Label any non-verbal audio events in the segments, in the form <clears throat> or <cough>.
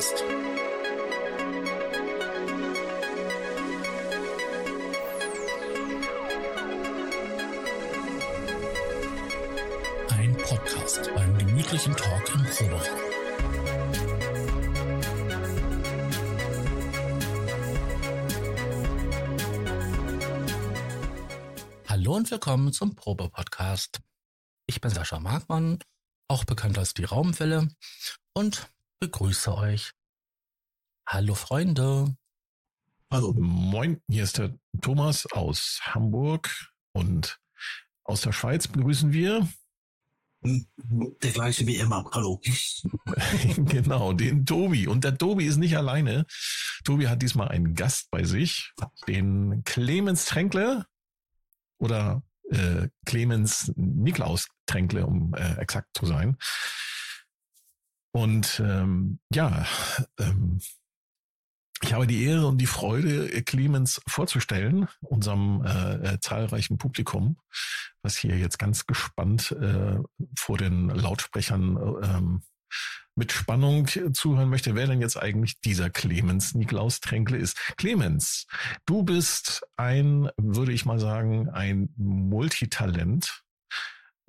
Podcast. Ein Podcast beim gemütlichen Talk im Proberaum. Hallo und willkommen zum Probe-Podcast. Ich bin Sascha Markmann, auch bekannt als die Raumwelle und begrüße euch. Hallo Freunde. Hallo. Moin, hier ist der Thomas aus Hamburg und aus der Schweiz begrüßen wir. Der gleiche wie immer. Hallo. <laughs> genau, den Tobi. Und der Tobi ist nicht alleine. Tobi hat diesmal einen Gast bei sich, den Clemens Tränkle oder äh, Clemens Niklaus Tränkle, um äh, exakt zu sein. Und ähm, ja, ähm, ich habe die Ehre und die Freude, Clemens vorzustellen, unserem äh, äh, zahlreichen Publikum, was hier jetzt ganz gespannt äh, vor den Lautsprechern ähm, mit Spannung zuhören möchte, wer denn jetzt eigentlich dieser Clemens Niklaus Tränkle ist. Clemens, du bist ein, würde ich mal sagen, ein Multitalent.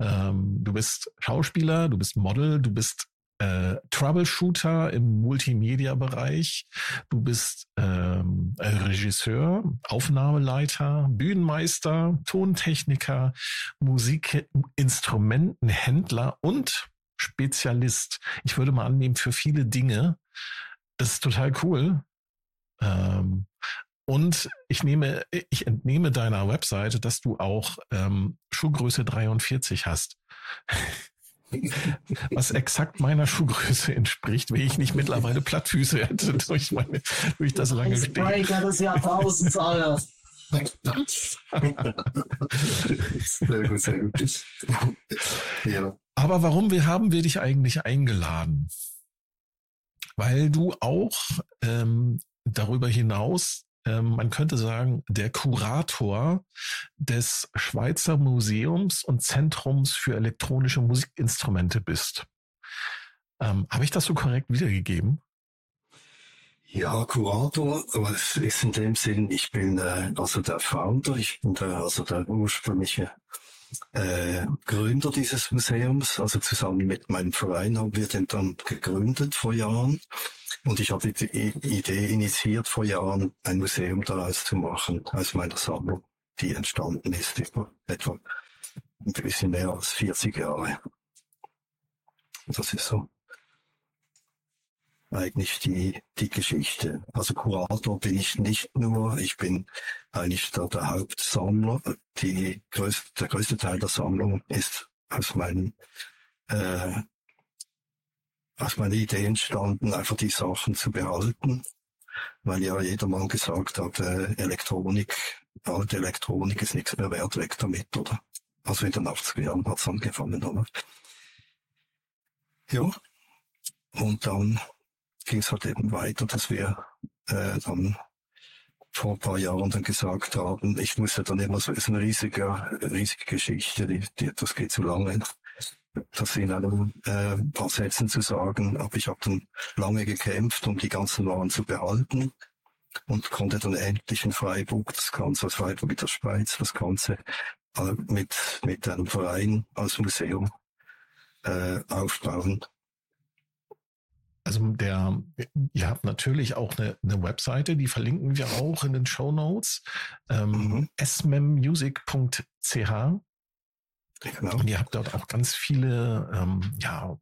Ähm, du bist Schauspieler, du bist Model, du bist äh, Troubleshooter im Multimedia-Bereich. Du bist ähm, Regisseur, Aufnahmeleiter, Bühnenmeister, Tontechniker, Musikinstrumentenhändler und Spezialist. Ich würde mal annehmen, für viele Dinge. Das ist total cool. Ähm, und ich nehme, ich entnehme deiner Webseite, dass du auch ähm, Schuhgröße 43 hast. <laughs> <laughs> Was exakt meiner Schuhgröße entspricht, wie ich nicht mittlerweile Plattfüße hätte durch meine, durch das lange Stehen. Breaker des Jahrtausends, Alter. sehr gut, sehr gut. Ja. Aber warum wir haben wir dich eigentlich eingeladen? Weil du auch ähm, darüber hinaus, man könnte sagen, der Kurator des Schweizer Museums und Zentrums für elektronische Musikinstrumente bist. Ähm, Habe ich das so korrekt wiedergegeben? Ja, Kurator, aber es ist in dem Sinn, ich bin äh, also der Founder, ich bin der, also der ursprüngliche äh, Gründer dieses Museums. Also zusammen mit meinem Verein haben wir den dann gegründet vor Jahren. Und ich habe die Idee initiiert vor Jahren, ein Museum daraus zu machen, aus meiner Sammlung, die entstanden ist über etwa ein bisschen mehr als 40 Jahre. Das ist so eigentlich die, die Geschichte. Also Kurator bin ich nicht nur, ich bin eigentlich der, der Hauptsammler. Die größte, der größte Teil der Sammlung ist aus meinen, äh, aus meiner Idee entstanden, einfach die Sachen zu behalten, weil ja jedermann gesagt hat, äh, Elektronik, alte Elektronik ist nichts mehr wert, weg damit, oder? Also in den 80er Jahren hat's angefangen, oder? Ja. Und dann ging es halt eben weiter, dass wir äh, dann vor ein paar Jahren dann gesagt haben, ich musste dann immer so, ist eine riesige, riesige Geschichte, die, die, das geht zu lange, das in einem äh, paar Sätzen zu sagen, aber ich habe dann lange gekämpft, um die ganzen Waren zu behalten und konnte dann endlich in Freiburg, das Ganze aus Freiburg in der Schweiz, das Ganze äh, mit, mit einem Verein als Museum äh, aufbauen. Also der, ihr habt natürlich auch eine, eine Webseite, die verlinken wir auch in den Show Notes. Ähm, mhm. smemmusic.ch. Genau. Und ihr habt dort auch ganz viele ähm, ja,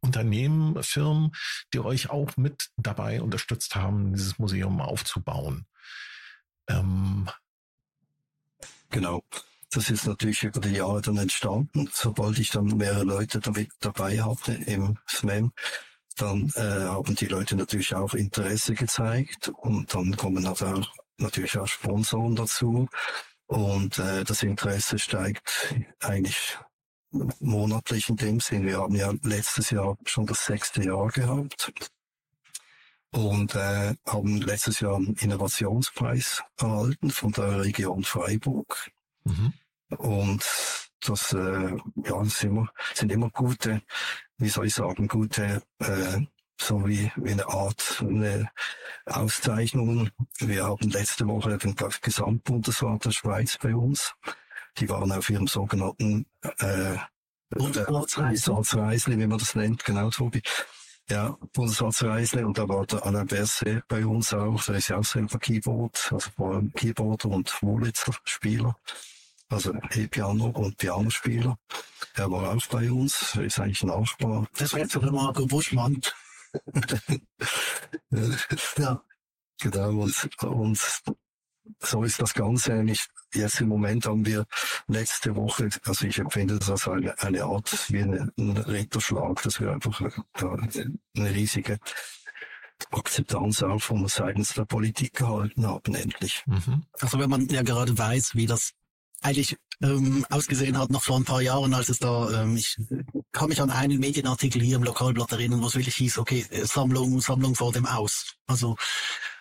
Unternehmen, Firmen, die euch auch mit dabei unterstützt haben, dieses Museum aufzubauen. Ähm, genau. Das ist natürlich über die Jahre dann entstanden. Sobald ich dann mehrere Leute damit dabei hatte im SMEM, dann äh, haben die Leute natürlich auch Interesse gezeigt und dann kommen halt auch natürlich auch Sponsoren dazu und äh, das Interesse steigt eigentlich monatlich in dem Sinn. Wir haben ja letztes Jahr schon das sechste Jahr gehabt und äh, haben letztes Jahr einen Innovationspreis erhalten von der Region Freiburg. Mhm. Und das äh, ja, sind immer, sind immer gute wie soll ich sagen, gute äh, so wie, wie eine Art eine Auszeichnung. Wir haben letzte Woche den Gesamtbundesrat der Schweiz bei uns. Die waren auf ihrem sogenannten äh, Bundesratsreisle, wie man das nennt, genau, Tobi. Ja, Bundesratsreisle und da war der Alain Berset bei uns auch, der ist ja auch selber Keyboard, also vor allem Keyboarder und Wurlitzer-Spieler, also E-Piano und Pianospieler. Er war auch bei uns, ist eigentlich Nachbar. Das war jetzt der Marco Buschmann. <laughs> ja. Genau, und, und so ist das Ganze eigentlich. Jetzt im Moment haben wir letzte Woche, also ich empfinde das als eine, eine Art wie ein Ritterschlag, dass wir einfach eine riesige Akzeptanz auch von seitens der Politik gehalten haben, endlich. Mhm. Also wenn man ja gerade weiß, wie das eigentlich ähm, ausgesehen hat noch vor ein paar Jahren, als es da, ähm, ich kann mich an einen Medienartikel hier im Lokalblatt erinnern, wo es wirklich hieß, okay, Sammlung, Sammlung vor dem Aus. Also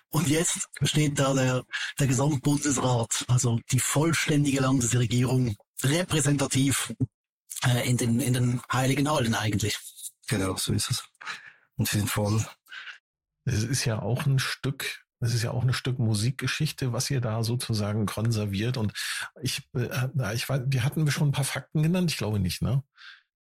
und jetzt steht da der, der Gesamtbundesrat, also die vollständige Landesregierung, repräsentativ äh, in, den, in den Heiligen Hallen eigentlich. Genau, so ist es. Und sie sind voll. Es ist ja auch ein Stück es ist ja auch ein Stück Musikgeschichte, was ihr da sozusagen konserviert. Und ich, äh, ich weiß, wir hatten wir schon ein paar Fakten genannt? Ich glaube nicht, ne?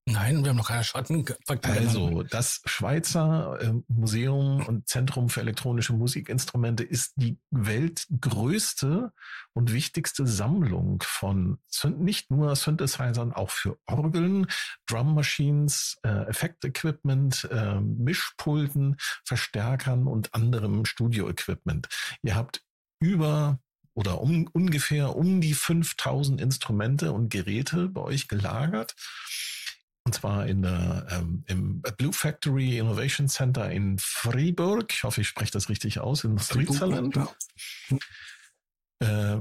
Nein, wir haben noch keine Schatten. Also, das Schweizer äh, Museum und Zentrum für elektronische Musikinstrumente ist die weltgrößte und wichtigste Sammlung von nicht nur Synthesizern, auch für Orgeln, Drum Machines, äh, Effektequipment, äh, Mischpulten, Verstärkern und anderem Studioequipment. Ihr habt über oder um, ungefähr um die 5000 Instrumente und Geräte bei euch gelagert. Und zwar in der, ähm, im Blue Factory Innovation Center in Freiburg. Ich hoffe, ich spreche das richtig aus, in Switzerland. Äh,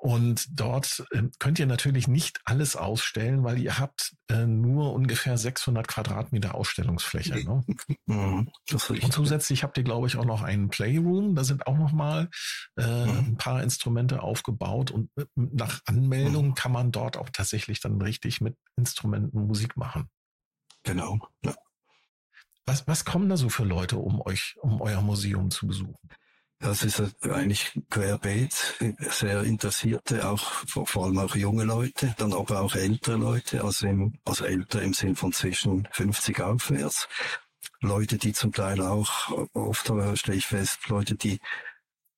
und dort äh, könnt ihr natürlich nicht alles ausstellen, weil ihr habt äh, nur ungefähr 600 Quadratmeter Ausstellungsfläche. Ne? Mhm, und zusätzlich habt ihr, glaube ich, auch noch einen Playroom. Da sind auch noch mal äh, mhm. ein paar Instrumente aufgebaut und äh, nach Anmeldung mhm. kann man dort auch tatsächlich dann richtig mit Instrumenten Musik machen. Genau. Ja. Was, was kommen da so für Leute, um euch, um euer Museum zu besuchen? Das ist eigentlich querbeet, sehr interessierte, auch vor allem auch junge Leute, dann aber auch ältere Leute, also, im, also älter im Sinn von zwischen 50 aufwärts. Leute, die zum Teil auch, oft stelle ich fest, Leute, die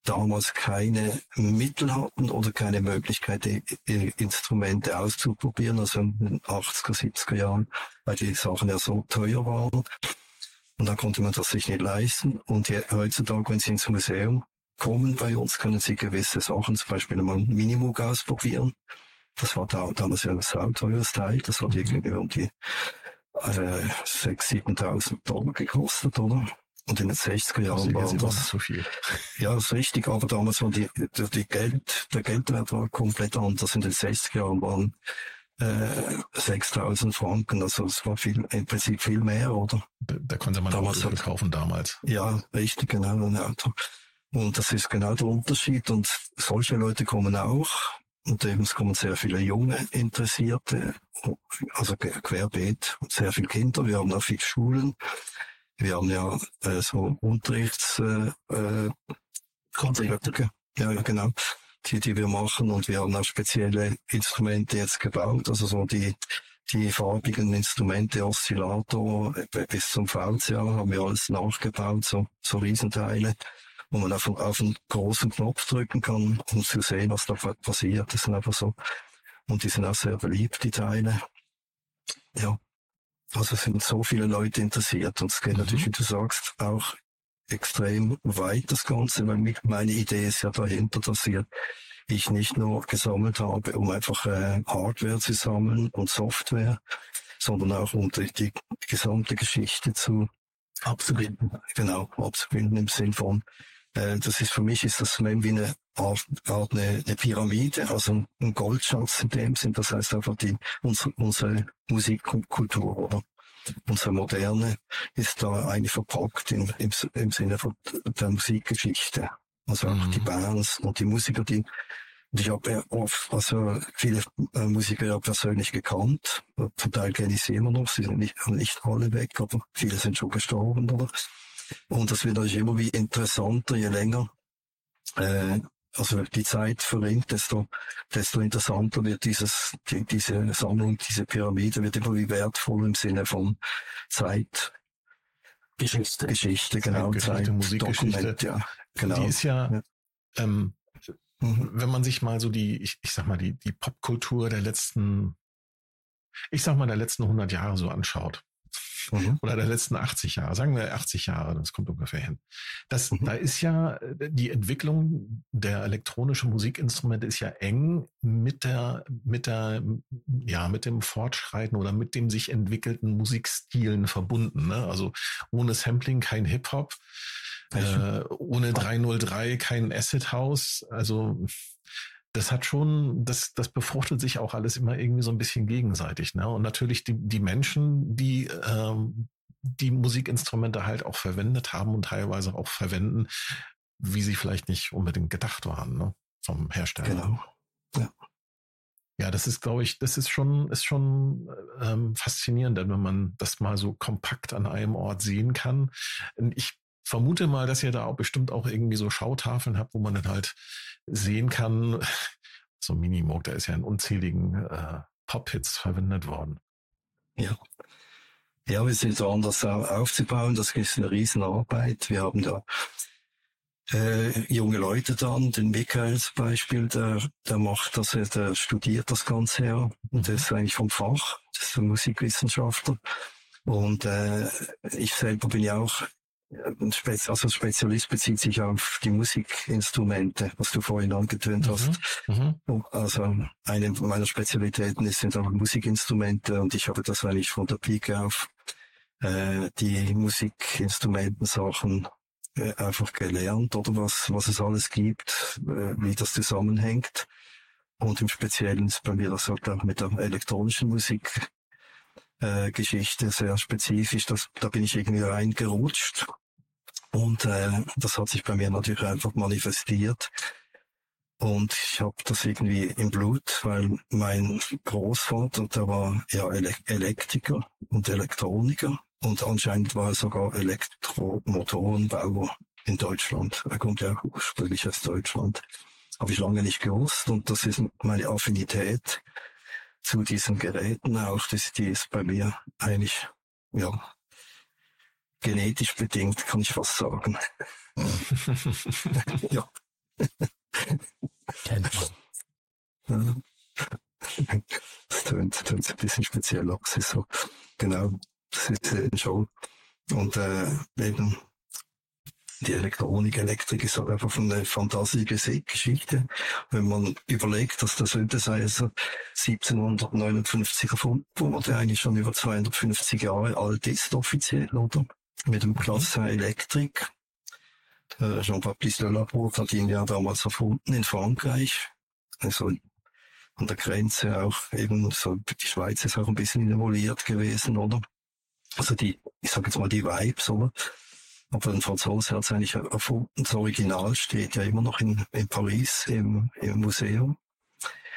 damals keine Mittel hatten oder keine Möglichkeit, Instrumente auszuprobieren, also in den 80er, 70er Jahren, weil die Sachen ja so teuer waren. Und dann konnte man das sich nicht leisten. Und je, heutzutage, wenn Sie ins Museum kommen bei uns, können Sie gewisse Sachen, zum Beispiel einmal ein Minimug ausprobieren. Das war da, damals ja ein sauteures Teil. Das hat irgendwie um die äh, 6.000, 7.000 Dollar gekostet, oder? Und in den 60er Jahren war das so viel. Ja, das ist richtig, aber damals war die, die Geld, der Geldwert war komplett anders. In den 60er Jahren waren äh, 6000 Franken, also es war viel, im Prinzip viel mehr, oder? Da, konnte man damals Auto kaufen damals. Ja, richtig, genau, ein Auto. Und das ist genau der Unterschied und solche Leute kommen auch und eben es kommen sehr viele junge Interessierte, also querbeet, sehr viele Kinder, wir haben auch viele Schulen, wir haben ja äh, so Unterrichts äh, äh. Ja, genau die, die wir machen. Und wir haben auch spezielle Instrumente jetzt gebaut, also so die, die farbigen Instrumente, Oszillator bis zum VCA haben wir alles nachgebaut, so, so Riesenteile, wo man auf, auf einen großen Knopf drücken kann, um zu sehen, was da passiert. Das sind einfach so. Und die sind auch sehr beliebt, die Teile. Ja. Also sind so viele Leute interessiert. Und es geht mhm. natürlich, wie du sagst, auch extrem weit, das Ganze, weil meine Idee ist ja dahinter, dass ich nicht nur gesammelt habe, um einfach äh, Hardware zu sammeln und Software, sondern auch um die, die gesamte Geschichte zu abzubilden. Genau, abzubilden im Sinn von, äh, das ist für mich ist das wie eine Art, Art eine, eine Pyramide, also ein Goldschatz in dem Sinn. Das heißt einfach die unsere, unsere Musikkultur oder unsere Moderne ist da eigentlich verpackt im, im, im Sinne von der Musikgeschichte. Also auch mhm. die Bands und die Musiker, die Und ich habe ja oft, also viele äh, Musiker ja persönlich gekannt. Zum Teil kenne ich sie immer noch. Sie sind nicht, nicht alle weg, aber viele sind schon gestorben, oder? Und das wird natürlich immer wie interessanter, je länger äh, also die Zeit verringt, desto, desto interessanter wird dieses, die, diese Sammlung, diese Pyramide wird immer wie wertvoll im Sinne von Zeit. Geschichte. Geschichte, genau. Geschichte, Zeit, Musikgeschichte. Dokument, ja, genau. Die ist ja, ja. Ähm, mhm. wenn man sich mal so die, ich, ich sag mal, die, die Popkultur der letzten, ich sag mal, der letzten 100 Jahre so anschaut, mhm. oder der letzten 80 Jahre, sagen wir 80 Jahre, das kommt ungefähr hin. Das, mhm. Da ist ja äh, die Entwicklung der elektronischen Musikinstrumente ist ja eng mit der, mit der, ja, mit dem Fortschreiten oder mit dem sich entwickelten Musikstilen verbunden. Ne? Also ohne Sampling kein Hip-Hop. Äh, ohne 303 kein Acid House. Also das hat schon, das, das befruchtet sich auch alles immer irgendwie so ein bisschen gegenseitig. Ne? Und natürlich die, die Menschen, die ähm, die Musikinstrumente halt auch verwendet haben und teilweise auch verwenden, wie sie vielleicht nicht unbedingt gedacht waren, ne? vom Hersteller. Genau. Ja. Ja, das ist, glaube ich, das ist schon, ist schon ähm, faszinierend, wenn man das mal so kompakt an einem Ort sehen kann. Ich vermute mal, dass ihr da auch bestimmt auch irgendwie so Schautafeln habt, wo man dann halt sehen kann, <laughs> so Minimoog, da ist ja in unzähligen äh, Pop-Hits verwendet worden. Ja. Ja, wir sind dran, das aufzubauen. Das ist eine Riesenarbeit. Wir haben da äh, junge Leute dann, den Michael zum Beispiel, der, der macht das, der studiert das Ganze ja. Und der ist eigentlich vom Fach, das ist ein Musikwissenschaftler. Und äh, ich selber bin ja auch also Spezialist bezieht sich auf die Musikinstrumente, was du vorhin angetönt hast. Mhm, mhm. Also eine meiner Spezialitäten sind auch Musikinstrumente und ich habe das eigentlich von der Pike auf äh, die Musikinstrumentensachen äh, einfach gelernt oder was, was es alles gibt, äh, wie das zusammenhängt. Und im Speziellen ist bei mir das halt auch mit der elektronischen Musik äh, Geschichte sehr spezifisch. Das, da bin ich irgendwie reingerutscht und äh, das hat sich bei mir natürlich einfach manifestiert. Und ich habe das irgendwie im Blut, weil mein Großvater, der war ja Ele Elektriker und Elektroniker und anscheinend war er sogar Elektromotorenbauer in Deutschland. Er kommt ja ursprünglich aus Deutschland. Habe ich lange nicht gewusst und das ist meine Affinität zu diesen Geräten auch. Das, die ist bei mir eigentlich ja genetisch bedingt, kann ich fast sagen. <laughs> ja. Kennt man. Das tönt, tönt ein bisschen speziell, aber es ist so, genau, das ist äh, schon. Und äh, eben die Elektronik, Elektrik ist halt einfach eine fantastische Geschichte. Wenn man überlegt, dass der Synthesizer 1759 erfunden wurde, eigentlich schon über 250 Jahre alt ist offiziell, oder? Mit dem Klasse Elektrik. Äh, Jean-Baptiste Delaporte hat ihn ja damals erfunden in Frankreich. Also an der Grenze auch eben so, die Schweiz ist auch ein bisschen involviert gewesen, oder? Also die, ich sage jetzt mal die Vibes, oder? Aber ein Franzose hat es eigentlich erfunden. Das Original steht ja immer noch in, in Paris im, im Museum.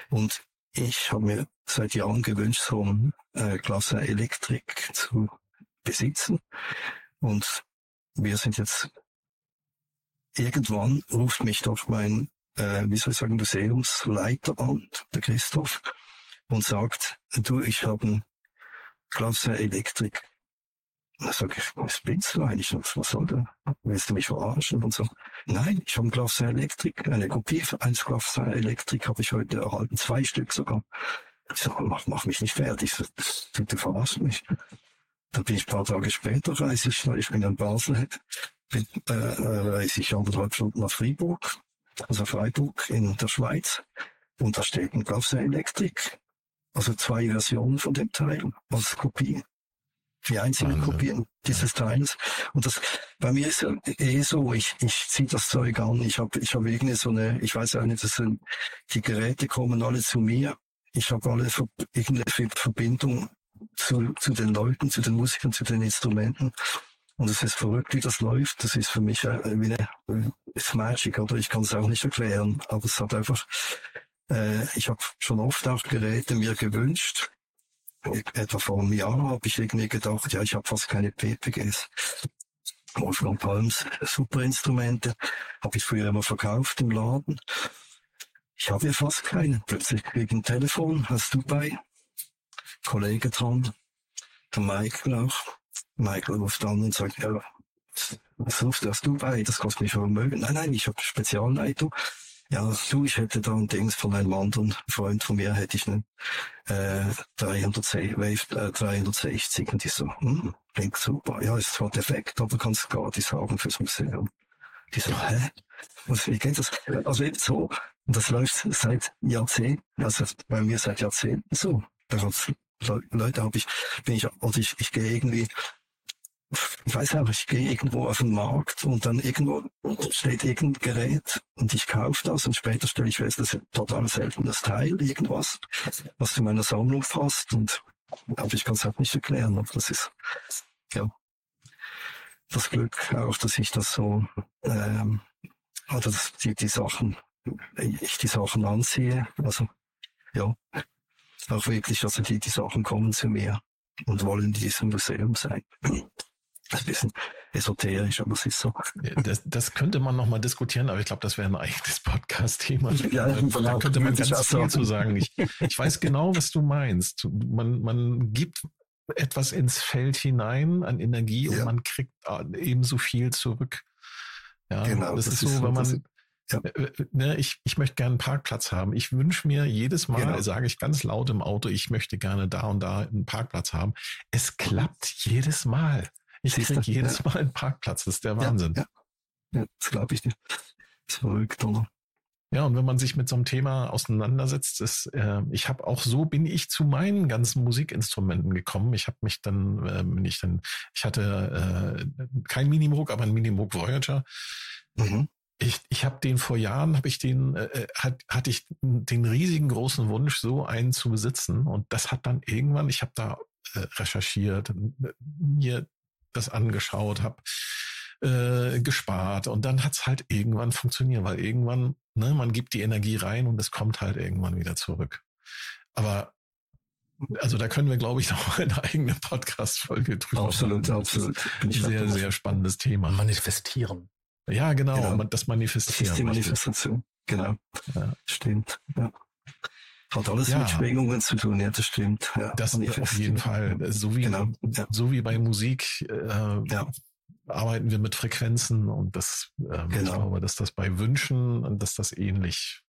Und ich habe mir seit Jahren gewünscht, so ein äh, Klasse Elektrik zu besitzen. Und wir sind jetzt, irgendwann ruft mich doch mein, äh, wie soll ich sagen, Museumsleiter an, der Christoph, und sagt, du, ich habe ein Klasse Elektrik. Da sag ich, was bist du eigentlich? Was soll da? Willst du mich verarschen? Und so, nein, ich habe ein Klasse Elektrik, eine Kopie eins Klasse Elektrik habe ich heute erhalten, zwei Stück sogar. Ich sag, mach, mach mich nicht fertig, du, du verarschst mich. Dann bin ich ein paar Tage später, reise ich, ich bin in Basel, bin, äh, reise ich anderthalb Stunden nach Fribourg, also Freiburg in der Schweiz. Und da steht ein Gaußer Elektrik. Also zwei Versionen von dem Teil als Kopie. Die einzigen Kopien dieses Teils. Und das, bei mir ist ja eh so, ich, ich ziehe das Zeug an. Ich habe ich hab irgendwie so eine, ich weiß ja nicht, das sind, die Geräte kommen alle zu mir. Ich habe alle irgendeine Verbindung zu, zu den Leuten, zu den Musikern, zu den Instrumenten. Und es ist verrückt, wie das läuft. Das ist für mich äh, wie eine, ist Magic, oder? Ich kann es auch nicht erklären. Aber es hat einfach, Äh, ich habe schon oft auch Geräte mir gewünscht. Etwa vor einem Jahr habe ich irgendwie gedacht, ja, ich habe fast keine PPGs. Wolfgang Palms super Instrumente, habe ich früher immer verkauft im Laden. Ich habe ja fast keine. Plötzlich kriege ich ein Telefon aus Dubai. Kollege dran, der Michael auch. Michael ruft an und sagt, ja, was rufst du aus Dubai? Das kostet mich Vermögen. Nein, nein, ich habe Spezialleitung. Ja, du, ich hätte da ein Dings von einem anderen Freund von mir, hätte ich einen äh, 360, Wave äh, 360. Und ich so, hm, klingt super. Ja, ist zwar defekt, aber kannst gratis haben fürs Museum. Die so, hä? Was, wie geht das? Also eben so. Und das läuft seit Jahrzehnten, also bei mir seit Jahrzehnten so. Da hat's Leute habe ich, bin ich, oder ich, ich gehe irgendwie ich weiß auch, ich gehe irgendwo auf den Markt und dann irgendwo steht irgendein Gerät und ich kaufe das und später stelle ich fest, das ist ein total seltenes Teil, irgendwas, was zu meiner Sammlung passt und aber ich kann es halt nicht erklären, aber das ist ja das Glück auch, dass ich das so ähm, oder dass die, die Sachen ich die Sachen anziehe, also ja auch wirklich, also die, die Sachen kommen zu mir und wollen in diesem Museum sein ein bisschen esoterisch, aber es ist so. Das, das könnte man nochmal diskutieren, aber ich glaube, das wäre ein eigenes Podcast-Thema. <laughs> Ja, da genau. könnte man ganz viel zu sagen. Ich, ich weiß genau, was du meinst. Man, man gibt etwas ins Feld hinein an Energie ja. und man kriegt ebenso viel zurück. Ja, genau, das, das ist so, wenn man, ja. Äh, äh, ne, ich, ich möchte gerne einen Parkplatz haben. Ich wünsche mir jedes Mal, genau. sage ich ganz laut im Auto, ich möchte gerne da und da einen Parkplatz haben. Es klappt jedes Mal. Ich kriege jedes ja. Mal einen Parkplatz. Das ist der Wahnsinn. Ja, ja. ja das glaube ich dir. Das ist verrückt, oder? Ja, und wenn man sich mit so einem Thema auseinandersetzt, ist, äh, ich habe auch so bin ich zu meinen ganzen Musikinstrumenten gekommen. Ich habe mich dann, äh, bin ich dann, ich hatte äh, kein Minimoog, aber ein Minimoog Voyager. Mhm. Ich, ich habe den vor Jahren, habe ich den, äh, äh, hat, hatte ich den riesigen großen Wunsch, so einen zu besitzen. Und das hat dann irgendwann, ich habe da äh, recherchiert, mir das angeschaut, habe äh, gespart und dann hat's halt irgendwann funktioniert, weil irgendwann, ne, man gibt die Energie rein und es kommt halt irgendwann wieder zurück. Aber also da können wir, glaube ich, <laughs> noch eine eigene Podcast-Folge drüber Absolut, machen. absolut. Sehr, sehr spannendes Thema. Manifestieren. Ja, genau, genau. das Manifestieren. Das ist die Manifestation, genau. Ja. Stimmt, ja. Hat alles ja. mit Schwingungen zu tun, ja, das stimmt. Ja, das auf jeden Fall. So wie, genau. ja. so wie bei Musik äh, ja. arbeiten wir mit Frequenzen und das, ähm, genau. ich glaube, dass das bei Wünschen und dass das ähnlich,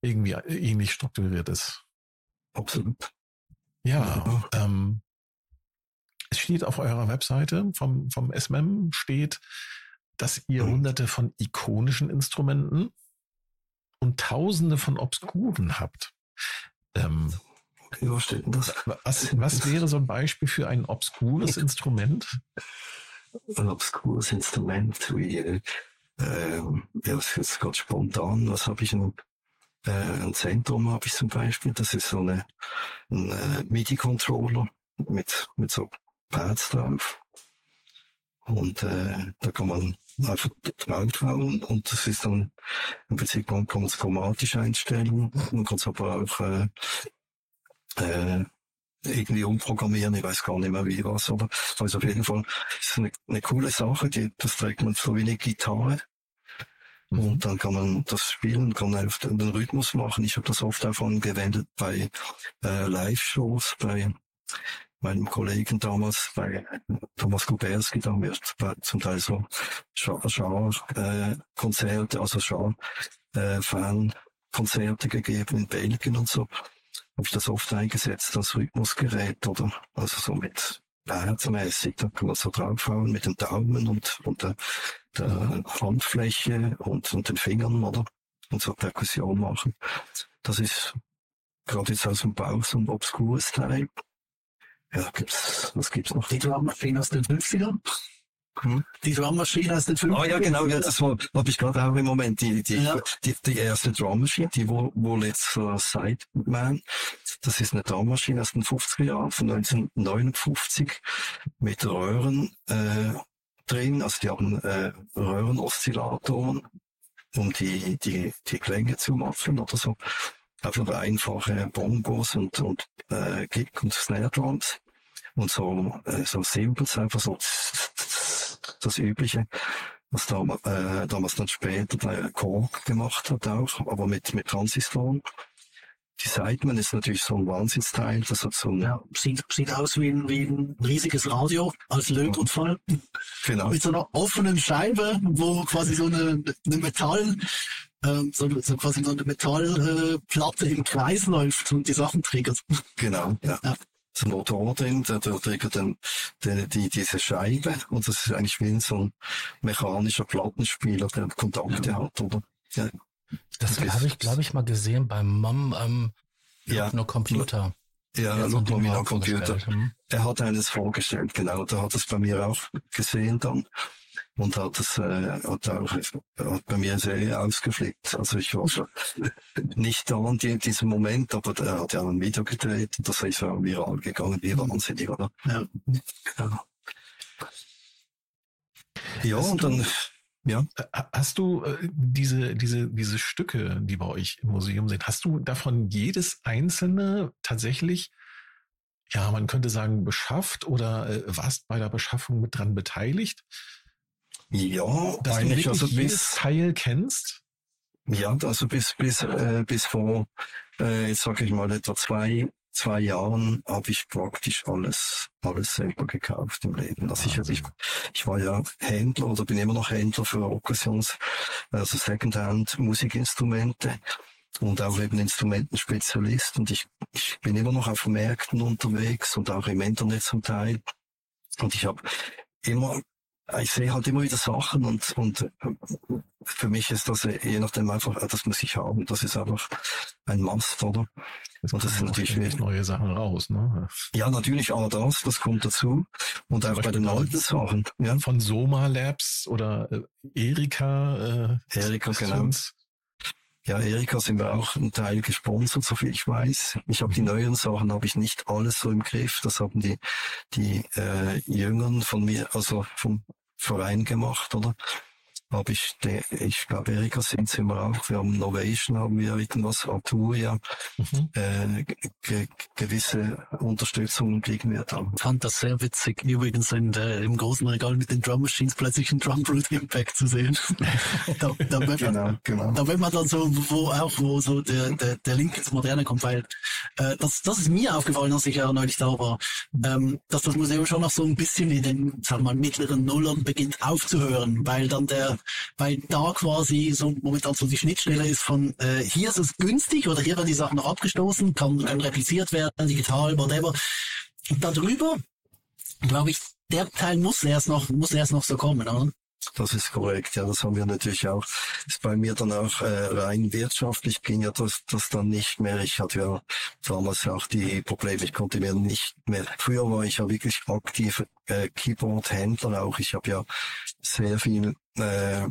irgendwie ähnlich strukturiert ist. Absolut. Ja, ähm, es steht auf eurer Webseite vom, vom SMM steht, dass ihr mhm. hunderte von ikonischen Instrumenten und tausende von obskuren habt. Ähm, okay, wo steht denn das? Was, was wäre so ein Beispiel für ein obskures Instrument? Ein obskures Instrument, wie, äh, ja, das ist gerade spontan, was habe ich noch? Äh, ein Zentrum habe ich zum Beispiel, das ist so eine, ein äh, MIDI-Controller mit, mit so Pads drauf. Und äh, da kann man einfach draufhauen und das ist dann im Prinzip, man kann es chromatisch einstellen, man kann es aber auch äh, äh, irgendwie umprogrammieren, ich weiß gar nicht mehr wie was, aber also auf jeden Fall ist es eine, eine coole Sache, die, das trägt man so wie eine Gitarre. Mhm. Und dann kann man das spielen, kann einfach den Rhythmus machen. Ich habe das oft auch angewendet bei äh, Live-Shows, bei meinem Kollegen damals bei Thomas Kuberski, da haben wir zum Teil so Schar-Konzerte, also Schar-Fan-Konzerte gegeben in Belgien und so. Habe ich das oft eingesetzt als Rhythmusgerät oder also so mit Herzmäßig, da kann man so draufhauen mit den Daumen und, und der, der Handfläche und, und den Fingern oder und so Perkussion machen. Das ist gerade jetzt aus dem Bauch so ein obskures Teil. Ja, gibt's, was gibt's noch? Die Drummaschine aus den 50ern? Hm? Die Drummaschine aus den 50ern? Oh ja, genau, ja, das war, habe ich gerade auch im Moment, die, die, ja. die, die erste Drummaschine, die wo, wo jetzt uh, Sideman, das ist eine Drummaschine aus den 50er Jahren, von 1959, mit Röhren, äh, drin, also die haben, äh, Röhrenoszillatoren, um die, die, die Klänge zu machen oder so. Einfach einfache Bongos und, und äh, Kick und Snare Drums und so, äh, so Simples, einfach so das Übliche, was da, äh, damals dann später der Korg gemacht hat auch, aber mit, mit Transistoren. Die Sideman ist natürlich so ein Wahnsinnsteil. Das hat so ein ja, sieht, sieht aus wie ein, wie ein riesiges Radio als Lötungsfall. Genau. Mit so einer offenen Scheibe, wo quasi so eine, eine Metall, ähm, so, so quasi so eine Metallplatte äh, im Kreis läuft und die Sachen triggert. Genau, ja. ja. So ein Motor drin, der, der triggert dann die, die, diese Scheibe und das ist eigentlich wie so ein mechanischer Plattenspieler, der Kontakte ja. hat, oder? Ja. Das habe ich, glaube ich, mal gesehen beim Mom ähm, ja. nur Computer. Ja, ja Lumina Computer. Hm. Er hat eines vorgestellt, genau. Der hat es bei mir auch gesehen dann und hat es äh, hat auch hat bei mir sehr ausgeflickt. Also ich war schon <laughs> nicht da die, diesem Moment, aber er hat ja ein Video gedreht und das ist ja viral gegangen, wie wahnsinnig, oder? Ja. Ja, ja und dann ja. Hast du äh, diese, diese, diese Stücke, die bei euch im Museum sind, hast du davon jedes einzelne tatsächlich, ja, man könnte sagen, beschafft oder äh, warst bei der Beschaffung mit dran beteiligt? Ja, dass du also bis, Teil kennst? Ja, also bis, bis, äh, bis vor, äh, jetzt sage ich mal, etwa zwei, zwei Jahren habe ich praktisch alles, alles selber gekauft im Leben. Also ich, ich, ich war ja Händler oder bin immer noch Händler für Occasions, also Secondhand Musikinstrumente und auch eben Instrumentenspezialist und ich, ich bin immer noch auf Märkten unterwegs und auch im Internet zum Teil. Und ich habe immer ich sehe halt immer wieder Sachen und, und für mich ist das je nachdem einfach, das muss ich haben. Das ist einfach ein Must, oder? Jetzt und das ist natürlich neue Sachen raus, ne? Ja, natürlich auch das, das kommt dazu. Und auch bei den alten Sachen. Ja. Von Soma Labs oder äh, Erika. Äh, Erika, genau. Ja, Erika sind wir auch ein Teil gesponsert, so viel ich weiß. Ich habe die mhm. neuen Sachen, habe ich nicht alles so im Griff. Das haben die die äh, Jüngern von mir, also vom Verein gemacht, oder? Habe ich, ich glaube, Erika sind sie immer auch. Wir haben Novation, haben wir irgendwas, Arturia, mhm. äh, ge gewisse Unterstützung kriegen wir da. Ich fand das sehr witzig, übrigens in der, im großen Regal mit den Drum Machines plötzlich ein Drum Brute Impact zu sehen. <laughs> da, da, wird genau, man, genau. da wird man dann so, wo auch, wo so der, der, der Link ins Moderne kommt, weil äh, das, das ist mir aufgefallen, als ich ja neulich da war, ähm, dass das Museum schon noch so ein bisschen in den, sagen wir mal, mittleren Nullern beginnt aufzuhören, weil dann der weil da quasi so momentan so die Schnittstelle ist von äh, hier ist es günstig oder hier werden die Sachen abgestoßen, kann, kann repliziert werden, digital, whatever. Und darüber, glaube ich, der Teil muss erst noch, muss erst noch so kommen, oder? Das ist korrekt, ja, das haben wir natürlich auch. Ist bei mir dann auch äh, rein wirtschaftlich ging ja das, das dann nicht mehr. Ich hatte ja damals auch die Probleme, ich konnte mir nicht mehr. Früher war ich ja wirklich aktiv äh, Keyboard-Händler auch. Ich habe ja sehr viel äh,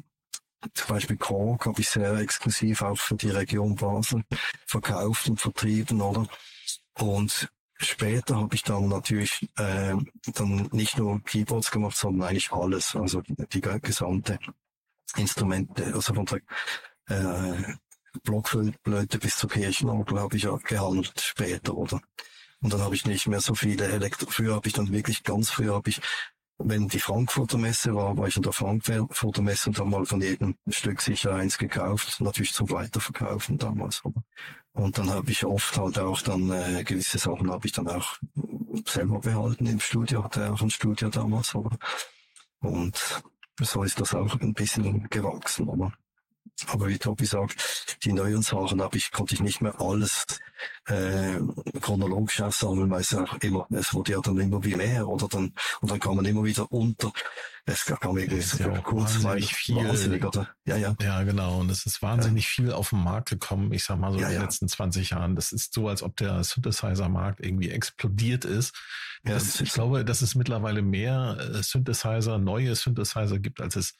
zum Beispiel Kork habe ich sehr exklusiv auch für die Region Basel verkauft und vertrieben, oder? Und später habe ich dann natürlich äh, dann nicht nur Keyboards gemacht, sondern eigentlich alles, also die, gesamte Instrumente, also von der äh, Blockflöte bis zur Kirchenorgel habe ich gehandelt später, oder? Und dann habe ich nicht mehr so viele Elektro. Früher habe ich dann wirklich ganz früher habe ich wenn die Frankfurter Messe war, war ich an der Frankfurter Messe und habe mal von jedem Stück sicher eins gekauft, natürlich zum Weiterverkaufen damals. Und dann habe ich oft halt auch dann äh, gewisse Sachen habe ich dann auch selber behalten im Studio, hatte auch ein Studio damals. Aber, und so ist das auch ein bisschen gewachsen. Aber aber wie Tobi sagt, die neuen Sachen habe ich, konnte ich nicht mehr alles äh, chronologisch aussammeln, weil es auch immer, es wurde ja dann immer wie mehr oder dann und dann kam man immer wieder unter. Es kam irgendwie so ja kurzweilig viel, wahnsinnig, oder? Ja, ja. Ja, genau. Und es ist wahnsinnig ja. viel auf den Markt gekommen. Ich sag mal so ja, in den letzten 20 Jahren. Das ist so, als ob der Synthesizer-Markt irgendwie explodiert ist. Das, ich glaube, dass es mittlerweile mehr äh, Synthesizer, neue Synthesizer gibt, als es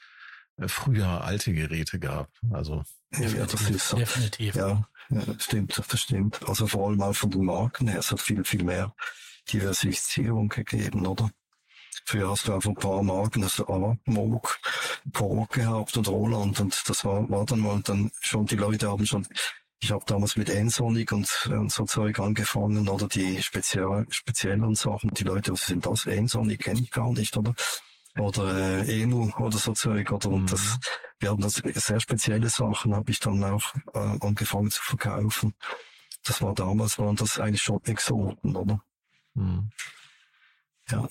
früher alte Geräte gab. Also ja, das ist so. definitiv. Ja, ja, das stimmt, das stimmt. Also vor allem auch von den Marken her, es hat viel, viel mehr Diversifizierung gegeben, oder? Früher hast du einfach ein paar Marken, hast du Moog, Korg gehabt und Roland und das war, war dann mal dann schon, die Leute haben schon Ich habe damals mit Ensonic und, und so Zeug angefangen oder die speziell, speziellen Sachen. Die Leute, was sind das? Ensonic kenne ich gar nicht, oder? Oder äh, Emu oder so Zeug. Oder und das, wir haben das sehr spezielle Sachen, habe ich dann auch äh, angefangen zu verkaufen. Das war damals, waren das eigentlich schon Exoten, oder? Mhm. Ja.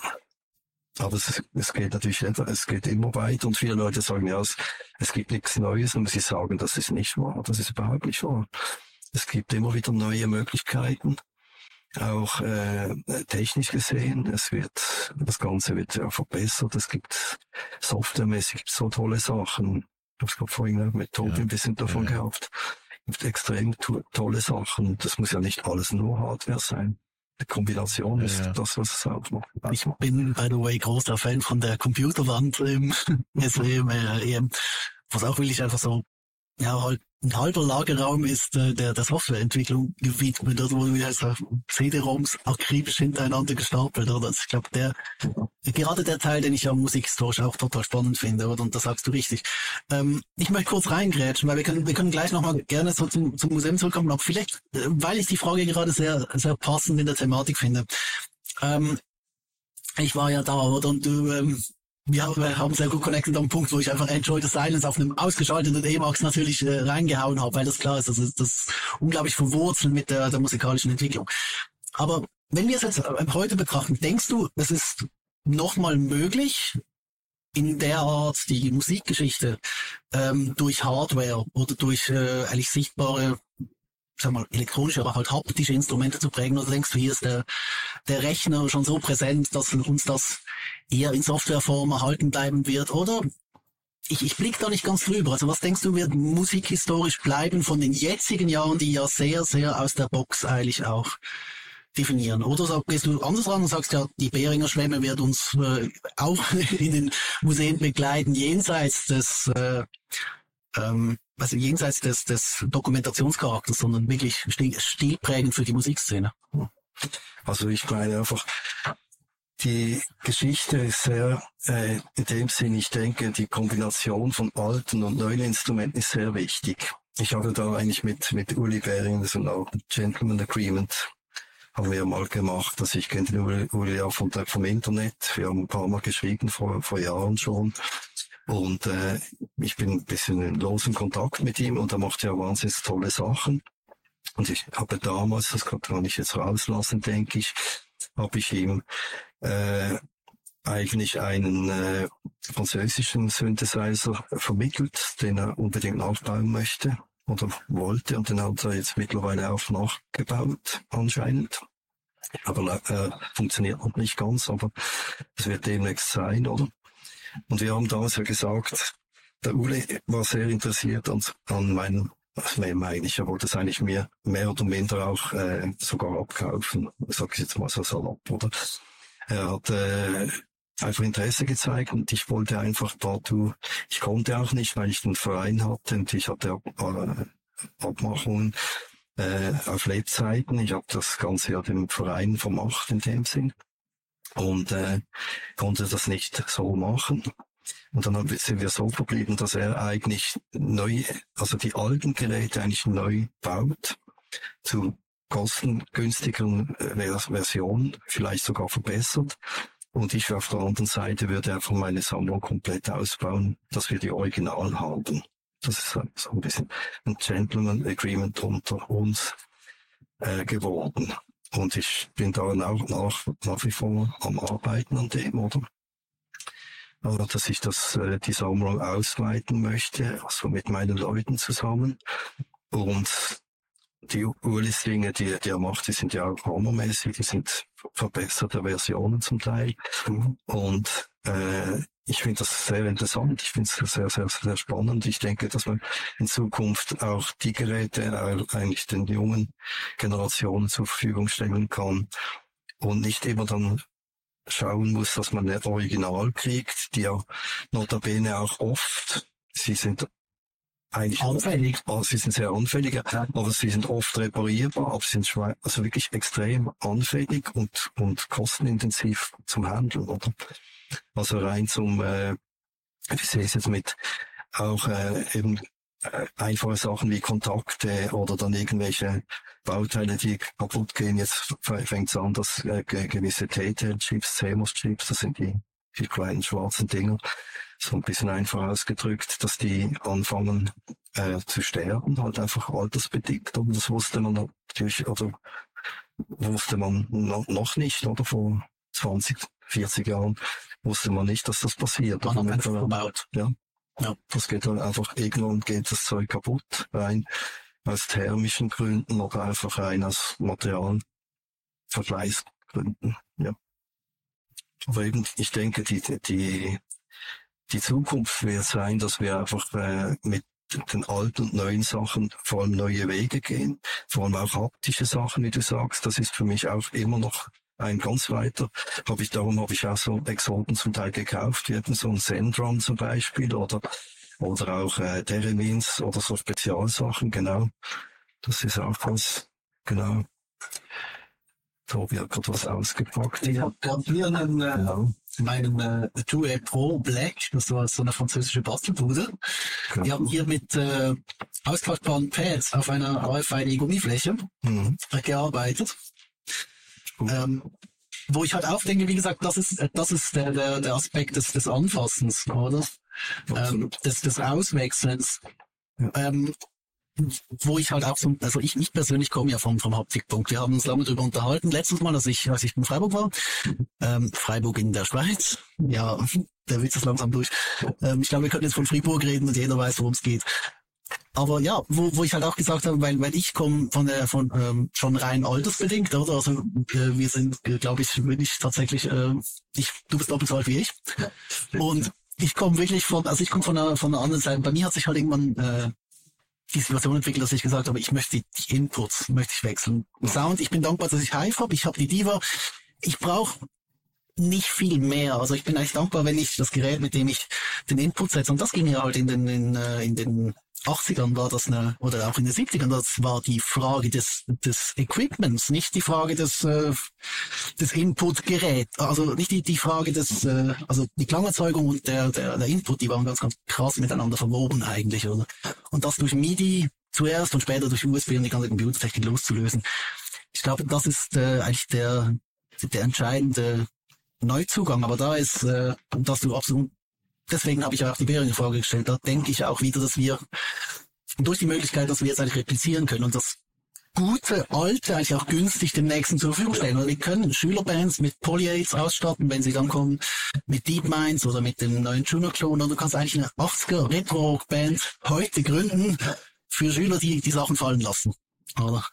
Aber es, es geht natürlich, es geht immer weiter und viele Leute sagen, ja, es, es gibt nichts Neues und sie sagen, das ist nicht wahr, das ist überhaupt nicht wahr. Es gibt immer wieder neue Möglichkeiten, auch äh, technisch gesehen. Es wird, das Ganze wird ja verbessert. Es gibt softwaremäßig gibt so tolle Sachen. Ich habe es vorhin mit Tobi ja. ein bisschen davon ja. gehabt. Es gibt extrem to tolle Sachen. Das muss ja nicht alles nur Hardware sein. Kombination ist ja. das, was es auch macht. Ich bin, by the way, großer Fan von der Computerwand <laughs> im SWM, äh, was auch will ich einfach so, ja, halt ein halber Lagerraum ist äh, der, der Softwareentwicklung gewidmet, oder wo wir also CD-ROMs akribisch hintereinander gestapelt, oder? Also ich glaube, der, gerade der Teil, den ich ja musikhistorisch auch total spannend finde, oder? Und das sagst du richtig. Ähm, ich möchte kurz reingrätschen, weil wir können, wir können gleich nochmal gerne so zum, zum Museum zurückkommen, aber vielleicht, äh, weil ich die Frage gerade sehr, sehr passend in der Thematik finde. Ähm, ich war ja da, oder? Und du, ähm, wir haben sehr gut connected am Punkt, wo ich einfach Enjoy the Silence auf einem ausgeschalteten E-Max natürlich äh, reingehauen habe, weil das klar ist, das ist das unglaublich verwurzelt mit der, der musikalischen Entwicklung. Aber wenn wir es jetzt äh, heute betrachten, denkst du, es ist nochmal möglich, in der Art die Musikgeschichte ähm, durch Hardware oder durch äh, eigentlich sichtbare sag mal, elektronische, aber halt haptische Instrumente zu prägen? Oder denkst du, hier ist der, der Rechner schon so präsent, dass uns das eher in Softwareform erhalten bleiben wird? Oder ich, ich blicke da nicht ganz drüber. Also was denkst du, wird musikhistorisch bleiben von den jetzigen Jahren, die ja sehr, sehr aus der Box eigentlich auch definieren? Oder sag, gehst du anders ran und sagst ja, die Beringer Schwemme wird uns äh, auch <laughs> in den Museen begleiten, jenseits des äh, ähm, also jenseits des, des Dokumentationscharakters, sondern wirklich stilprägend für die Musikszene. Also ich meine einfach, die Geschichte ist sehr, äh, in dem Sinn, ich denke, die Kombination von alten und neuen Instrumenten ist sehr wichtig. Ich habe da eigentlich mit, mit Uli Bering, so ein Gentleman Agreement, haben wir mal gemacht. Also ich kenne den Uli, Uli von der, vom Internet. Wir haben ein paar Mal geschrieben vor, vor Jahren schon. Und äh, ich bin ein bisschen in losen Kontakt mit ihm und er macht ja wahnsinnig tolle Sachen. Und ich habe damals, das kann ich jetzt rauslassen, denke ich, habe ich ihm äh, eigentlich einen äh, französischen Synthesizer vermittelt, den er unbedingt nachbauen möchte oder wollte und den hat er jetzt mittlerweile auch nachgebaut anscheinend. Aber äh, funktioniert noch nicht ganz, aber es wird demnächst sein, oder? Und wir haben damals ja gesagt, der Uli war sehr interessiert an, an meinem Slam eigentlich. Er wollte es eigentlich mir mehr oder minder auch äh, sogar abkaufen. Sag ich jetzt mal so salopp, oder? Er hat äh, einfach Interesse gezeigt und ich wollte einfach partout, ich konnte auch nicht, weil ich den Verein hatte und ich hatte Ab äh, Abmachungen äh, auf Lebzeiten. Ich habe das Ganze ja dem Verein vermacht in dem Sinn und äh, konnte das nicht so machen. Und dann sind wir so verblieben, dass er eigentlich neu, also die alten Geräte eigentlich neu baut, zu kostengünstigeren äh, Versionen, vielleicht sogar verbessert. Und ich auf der anderen Seite würde einfach meine Sammlung komplett ausbauen, dass wir die Original haben. Das ist so ein bisschen ein Gentleman Agreement unter uns äh, geworden. Und ich bin da auch nach, nach wie vor am Arbeiten an dem, oder? Also, dass ich das, äh, die Sammlung ausweiten möchte, also mit meinen Leuten zusammen. Und die Ulis-Dinge, die, die er macht, die sind ja auch hammermäßig, die sind verbesserte Versionen zum Teil. Und äh, ich finde das sehr interessant, ich finde es sehr, sehr, sehr spannend. Ich denke, dass man in Zukunft auch die Geräte eigentlich den jungen Generationen zur Verfügung stellen kann und nicht immer dann schauen muss, dass man ein Original kriegt, die ja notabene auch oft, sie sind eigentlich anfällig. Oh, sie sind sehr anfällig, aber sie sind oft reparierbar, aber sie sind also wirklich extrem anfällig und, und kostenintensiv zum Handeln, oder? Also rein zum, äh, wie sehe ich es jetzt mit auch äh, eben äh, einfache Sachen wie Kontakte oder dann irgendwelche Bauteile, die kaputt gehen. Jetzt fängt es an, dass äh, gewisse TTL-Chips, CMOS-Chips, das sind die, die kleinen schwarzen Dinger, so ein bisschen einfach ausgedrückt, dass die anfangen äh, zu sterben, halt einfach altersbedingt. Und das wusste man natürlich, oder wusste man noch nicht, oder vor 20, 40 Jahren wusste man nicht, dass das passiert. Man hat einfach verbaut. Ja. ja. Das geht dann einfach, irgendwann geht das Zeug kaputt rein, aus thermischen Gründen oder einfach rein aus Materialvergleichsgründen, ja. Aber eben, ich denke, die, die, die Zukunft wird sein, dass wir einfach äh, mit den alten und neuen Sachen vor allem neue Wege gehen, vor allem auch haptische Sachen, wie du sagst. Das ist für mich auch immer noch ein ganz weiter. Hab ich, darum habe ich auch so Exoten zum Teil gekauft, wie eben so ein Zendron zum Beispiel oder, oder auch äh, Deremins oder so Spezialsachen, genau. Das ist auch was, genau. Tobi hat gerade was ausgepackt. Ich habe hier einen, äh, genau. meinen äh, Tour Pro Black, das war so eine französische Bastelbude. Genau. Die haben hier mit äh, ausklappbaren Pads auf einer RFID-Gummifläche mhm. gearbeitet. Ähm, wo ich halt auch denke, wie gesagt, das ist, das ist der, der, der Aspekt des, des Anfassens, oder? Ähm, des, des Auswechselns. Ja. Ähm, wo ich halt auch so, also ich, ich persönlich komme ja vom, vom Haptikpunkt. Wir haben uns lange darüber unterhalten. Letztes Mal, als ich, als ich in Freiburg war, ähm, Freiburg in der Schweiz. Ja, der Witz ist langsam durch. Ähm, ich glaube, wir können jetzt von Fribourg reden und jeder weiß, worum es geht. Aber ja, wo, wo ich halt auch gesagt habe, weil, weil ich komme von der von ähm, schon rein altersbedingt, oder? Also äh, wir sind, äh, glaube ich, wirklich tatsächlich, äh, ich, du bist doppelt so alt wie ich. Und ich komme wirklich von, also ich komme von einer von einer anderen Seite. Bei mir hat sich halt irgendwann äh, die Situation entwickelt, dass ich gesagt habe, ich möchte die Inputs, möchte ich wechseln. Sound, ich bin dankbar, dass ich Hive habe, ich habe die Diva. Ich brauche nicht viel mehr. Also ich bin eigentlich dankbar, wenn ich das Gerät, mit dem ich den Input setze, und das ging ja halt in den, in, äh, in den 80ern war das eine, oder auch in den 70ern, das war die Frage des, des Equipments, nicht die Frage des, äh, des Inputgerät, also nicht die, die Frage des, äh, also die Klangerzeugung und der, der, der Input, die waren ganz, ganz krass miteinander verwoben eigentlich, oder? Und das durch MIDI zuerst und später durch USB und die ganze Computertechnik loszulösen. Ich glaube, das ist äh, eigentlich der, der entscheidende Neuzugang, aber da ist, äh, dass du absolut deswegen habe ich auch die Bearing-Frage gestellt. Da denke ich auch wieder, dass wir durch die Möglichkeit, dass wir jetzt eigentlich replizieren können und das gute, alte, eigentlich auch günstig dem nächsten zur Verfügung stellen. Also wir können Schülerbands mit Polyaids ausstatten, wenn sie dann kommen, mit DeepMinds oder mit dem neuen Juno-Klon. Und du kannst eigentlich eine 80er Retro-Band heute gründen für Schüler, die die Sachen fallen lassen. Oder?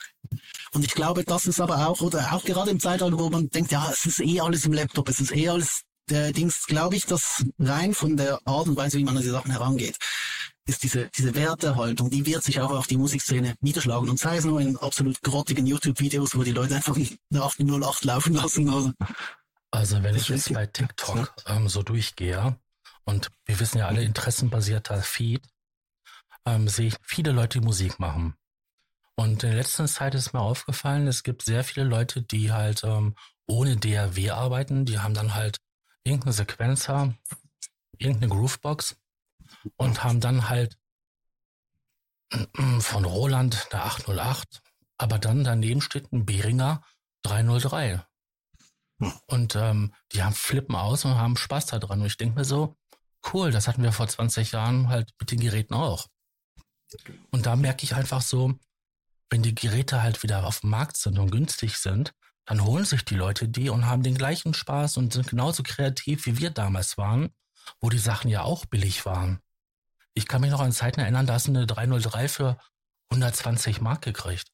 Und ich glaube, das ist aber auch, oder auch gerade im Zeitalter, wo man denkt, ja, es ist eh alles im Laptop, es ist eh alles der Dings, glaube ich, dass rein von der Art und Weise, wie man an die Sachen herangeht, ist diese, diese Wertehaltung, die wird sich auch auf die Musikszene niederschlagen. Und sei es nur in absolut grottigen YouTube-Videos, wo die Leute einfach eine 808 laufen lassen. Also, also wenn ich jetzt bei TikTok ähm, so durchgehe, und wir wissen ja alle, interessenbasierter Feed, ähm, sehe ich viele Leute, die Musik machen. Und in der letzten Zeit ist mir aufgefallen, es gibt sehr viele Leute, die halt ähm, ohne DAW arbeiten. Die haben dann halt irgendeine Sequenzer, irgendeine Groovebox und haben dann halt <clears throat> von Roland der 808, aber dann daneben steht ein Behringer 303. Und ähm, die haben flippen aus und haben Spaß daran. Und ich denke mir so, cool, das hatten wir vor 20 Jahren halt mit den Geräten auch. Und da merke ich einfach so, wenn die Geräte halt wieder auf dem Markt sind und günstig sind, dann holen sich die Leute die und haben den gleichen Spaß und sind genauso kreativ, wie wir damals waren, wo die Sachen ja auch billig waren. Ich kann mich noch an Zeiten erinnern, da hast du eine 303 für 120 Mark gekriegt.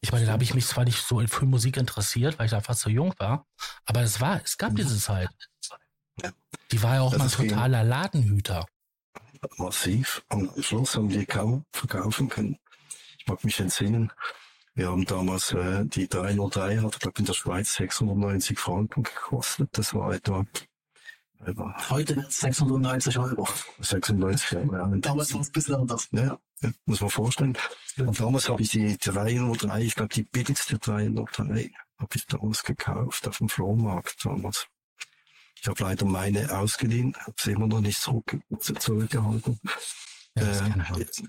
Ich meine, da habe ich mich zwar nicht so für Musik interessiert, weil ich einfach zu jung war, aber es war, es gab diese Zeit. Die war ja auch das mal ein totaler Ladenhüter. Massiv. Und am Schluss haben die kaum verkaufen können. Ich mag mich entsinnen, wir haben damals äh, die 303, hat glaube in der Schweiz 690 Franken gekostet. Das war etwa etwa Heute 690 Euro. 96 Euro, ja. <laughs> Damals war es ein bisschen anders. Ja, ja, muss man vorstellen. Und damals habe ich die 303, ich glaube die billigste 303, habe ich damals gekauft auf dem Flohmarkt damals. Ich habe leider meine ausgeliehen, habe sie immer noch nicht zurück, zurückgehalten. Ja, das äh,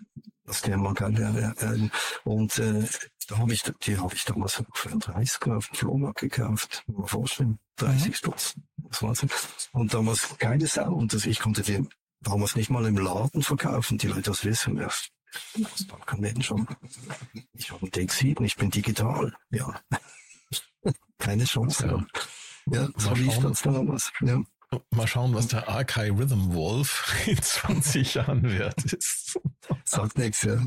das wir kann, ja, ja, Und äh, da habe ich, die habe ich damals für 30 auf dem Flohmarkt gekauft. Mal vorstellen, 30 mhm. Stutz. Das war's. Und damals keine Sau. Und das, ich konnte die damals nicht mal im Laden verkaufen. Die Leute das wissen. Ja, das kann Mensch schon. Ich habe einen Deck7, ich bin digital. Ja. <laughs> keine Chance. Ja, ja so lief das damals. Ja. Mal schauen, was der Archive Rhythm Wolf <laughs> in 20 Jahren wert ist. Sagt nichts, ja.